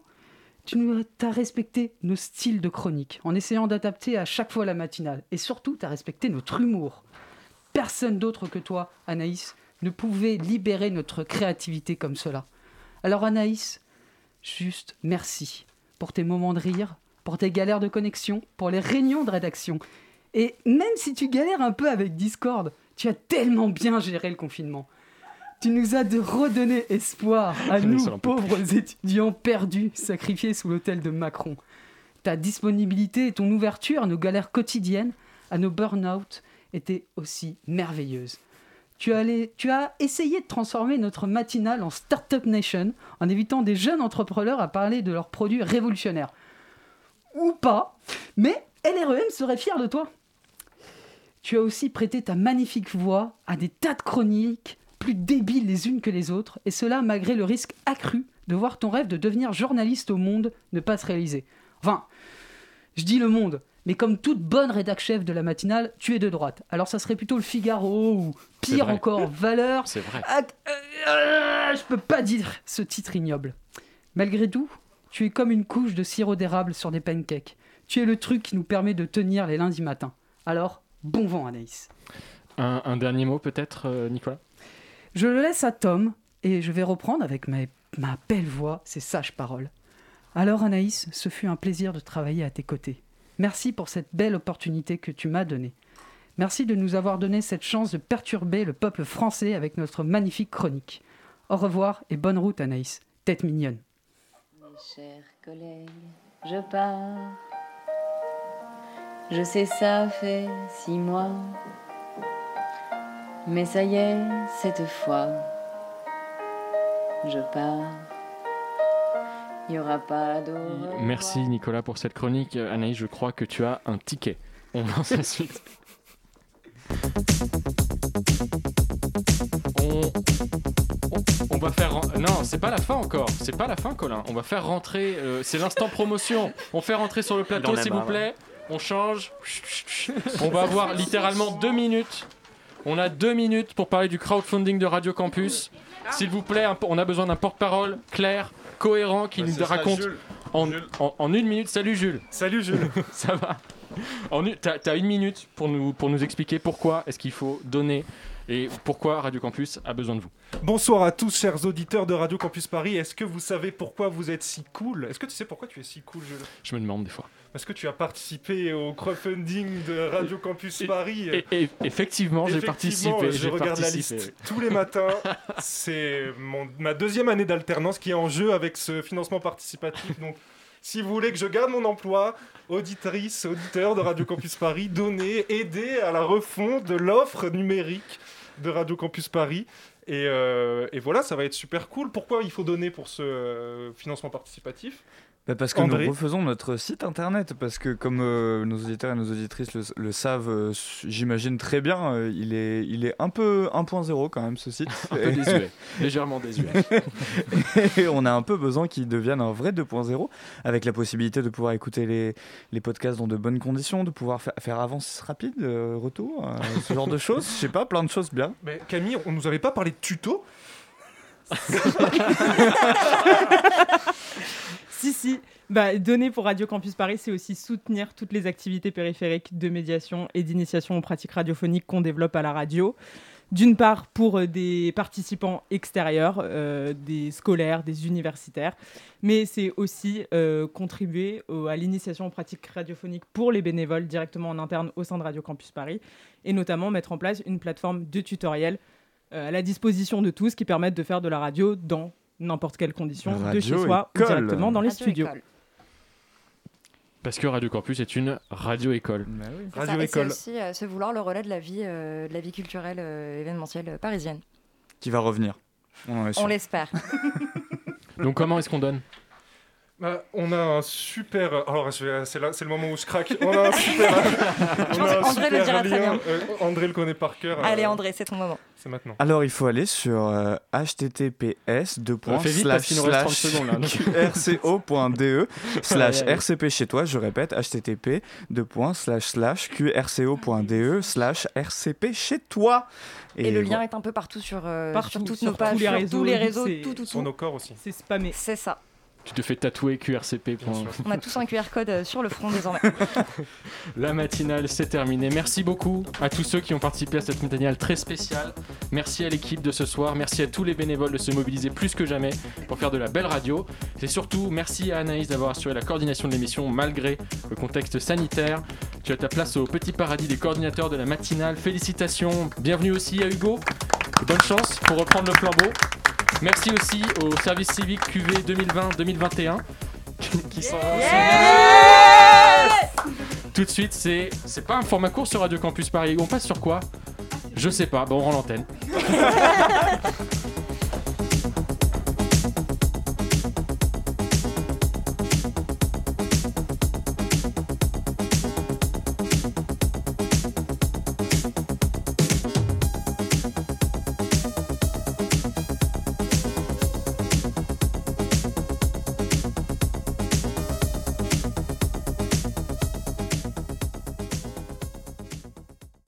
Tu nous as respecté nos styles de chronique en essayant d'adapter à chaque fois la matinale. Et surtout, tu as respecté notre humour. Personne d'autre que toi, Anaïs, ne pouvait libérer notre créativité comme cela. Alors Anaïs, juste merci pour tes moments de rire, pour tes galères de connexion, pour les réunions de rédaction. Et même si tu galères un peu avec Discord, tu as tellement bien géré le confinement. Tu nous as de redonné espoir à nous, pauvres étudiants perdus, sacrifiés sous l'autel de Macron. Ta disponibilité et ton ouverture à nos galères quotidiennes, à nos burn-out, étaient aussi merveilleuses. Tu, allais- tu as essayé de transformer notre matinale en Startup Nation en évitant des jeunes entrepreneurs à parler de leurs produits révolutionnaires. Ou pas, mais LREM serait fier de toi. Tu as aussi prêté ta magnifique voix à des tas de chroniques plus débiles les unes que les autres, et cela malgré le risque accru de voir ton rêve de devenir journaliste au monde ne pas se réaliser. Enfin, je dis le monde, mais comme toute bonne rédac chef de la matinale, tu es de droite. Alors ça serait plutôt le Figaro ou pire vrai. encore, Valeur. C'est vrai. Ah, euh, euh, je peux pas dire ce titre ignoble. Malgré tout, tu es comme une couche de sirop d'érable sur des pancakes. Tu es le truc qui nous permet de tenir les lundis matins. Alors, bon vent Anaïs. Un, un dernier mot peut-être, euh, Nicolas? Je le laisse à Tom et je vais reprendre avec ma, belle voix ces sages paroles. Alors Anaïs, ce fut un plaisir de travailler à tes côtés. Merci pour cette belle opportunité que tu m'as donnée. Merci de nous avoir donné cette chance de perturber le peuple français avec notre magnifique chronique. Au revoir et bonne route Anaïs, tête mignonne. Chers collègues, je pars. Je sais, ça fait six mois. Mais ça y est, cette fois, je pars. Il n'y aura pas d'eau. Merci Nicolas pour cette chronique. Euh, Anaïs, je crois que tu as un ticket. On lance la suite. On, va faire. Non, c'est pas la fin encore. C'est pas la fin, Colin. On va faire rentrer. euh, c'est l'instant promotion. On fait rentrer sur le plateau, s'il vous marre, plaît. On change. On va avoir littéralement deux minutes. On a deux minutes pour parler du crowdfunding de Radio Campus. S'il vous plaît, on a besoin d'un porte-parole clair, cohérent, qui Bah, nous raconte en, en- en une minute. Salut Jules. Salut Jules. Ça va? T'as une minute pour nous, pour nous expliquer pourquoi est-ce qu'il faut donner et pourquoi Radio Campus a besoin de vous. Bonsoir à tous, chers auditeurs de Radio Campus Paris. Est-ce que vous savez pourquoi vous êtes si cool? Est-ce que tu sais pourquoi tu es si cool, Jules? Je me demande des fois. Parce que tu as participé au crowdfunding de Radio Campus Paris. Et, et- effectivement, j'ai participé. Je regarde la participé. liste tous les matins. C'est ma deuxième année d'alternance qui est en jeu avec ce financement participatif. Donc, si vous voulez que je garde mon emploi, auditrice, auditeur de Radio Campus Paris, donnez, aidez à la refonte de l'offre numérique de Radio Campus Paris. Et, euh, et voilà, ça va être super cool. Pourquoi il faut donner pour ce euh, financement participatif? Bah, parce que André nous refaisons notre site internet, parce que comme euh, nos auditeurs et nos auditrices le, le savent, euh, j'imagine très bien, euh, il, est, il est un peu 1.0 quand même ce site. Un peu désuet, légèrement désuet. et on a un peu besoin qu'il devienne un vrai 2.0, avec la possibilité de pouvoir écouter les, les podcasts dans de bonnes conditions, de pouvoir fa- faire avance rapide, euh, retour, euh, ce genre de choses. Je sais pas, plein de choses bien. Mais Camille, on nous avait pas parlé de tuto? Si, si. Bah, donner pour Radio Campus Paris, c'est aussi soutenir toutes les activités périphériques de médiation et d'initiation aux pratiques radiophoniques qu'on développe à la radio. D'une part, pour euh, des participants extérieurs, euh, des scolaires, des universitaires, mais c'est aussi euh, contribuer à l'initiation aux pratiques radiophoniques pour les bénévoles directement en interne au sein de Radio Campus Paris, et notamment mettre en place une plateforme de tutoriels à la disposition de tous qui permettent de faire de la radio dans n'importe quelle condition, de chez soi ou directement dans les Radio studios. école. Parce que Radio Campus est une radio-école. Et c'est aussi euh, se vouloir le relais de la vie, euh, de la vie culturelle euh, événementielle euh, parisienne. Qui va revenir. On l'espère. Donc comment est-ce qu'on donne? Bah, on a un super. Alors, vais- c'est là- c'est le moment où je craque. On a un super. On a un qu'André le dira très bien. Euh, André le connaît par cœur. Allez euh, André, c'est ton moment. C'est maintenant. Alors, il faut aller sur euh, https Euh, fais vite parce qu'il nous reste 30 secondes, là. qrco.de Allez, slash rcp chez toi. Je répète, http qrco.de slash rcp chez toi. Et, le lien est un peu partout sur, euh, Partout, sur toutes sur nos pages, tous les sur réseaux, tous les réseaux, c'est- tout, tout, Sur tout. nos corps aussi. C'est spammé. C'est ça. Tu te fais tatouer QRCP. On a tous un QR code euh, sur le front désormais. La matinale, c'est terminé. Merci beaucoup à tous ceux qui ont participé à cette matinale très spéciale. Merci à l'équipe de ce soir. Merci à tous les bénévoles de se mobiliser plus que jamais pour faire de la belle radio. Et surtout, merci à Anaïs d'avoir assuré la coordination de l'émission malgré le contexte sanitaire. Tu as ta place au petit paradis des coordinateurs de la matinale. Félicitations. Bienvenue aussi à Hugo. Bonne chance pour reprendre le flambeau. Merci aussi au service civique QV 2020-2021 qui- sont tout de suite, c'est c'est pas un format court sur Radio Campus Paris. On passe sur quoi? Je sais pas. Bon, on rend l'antenne.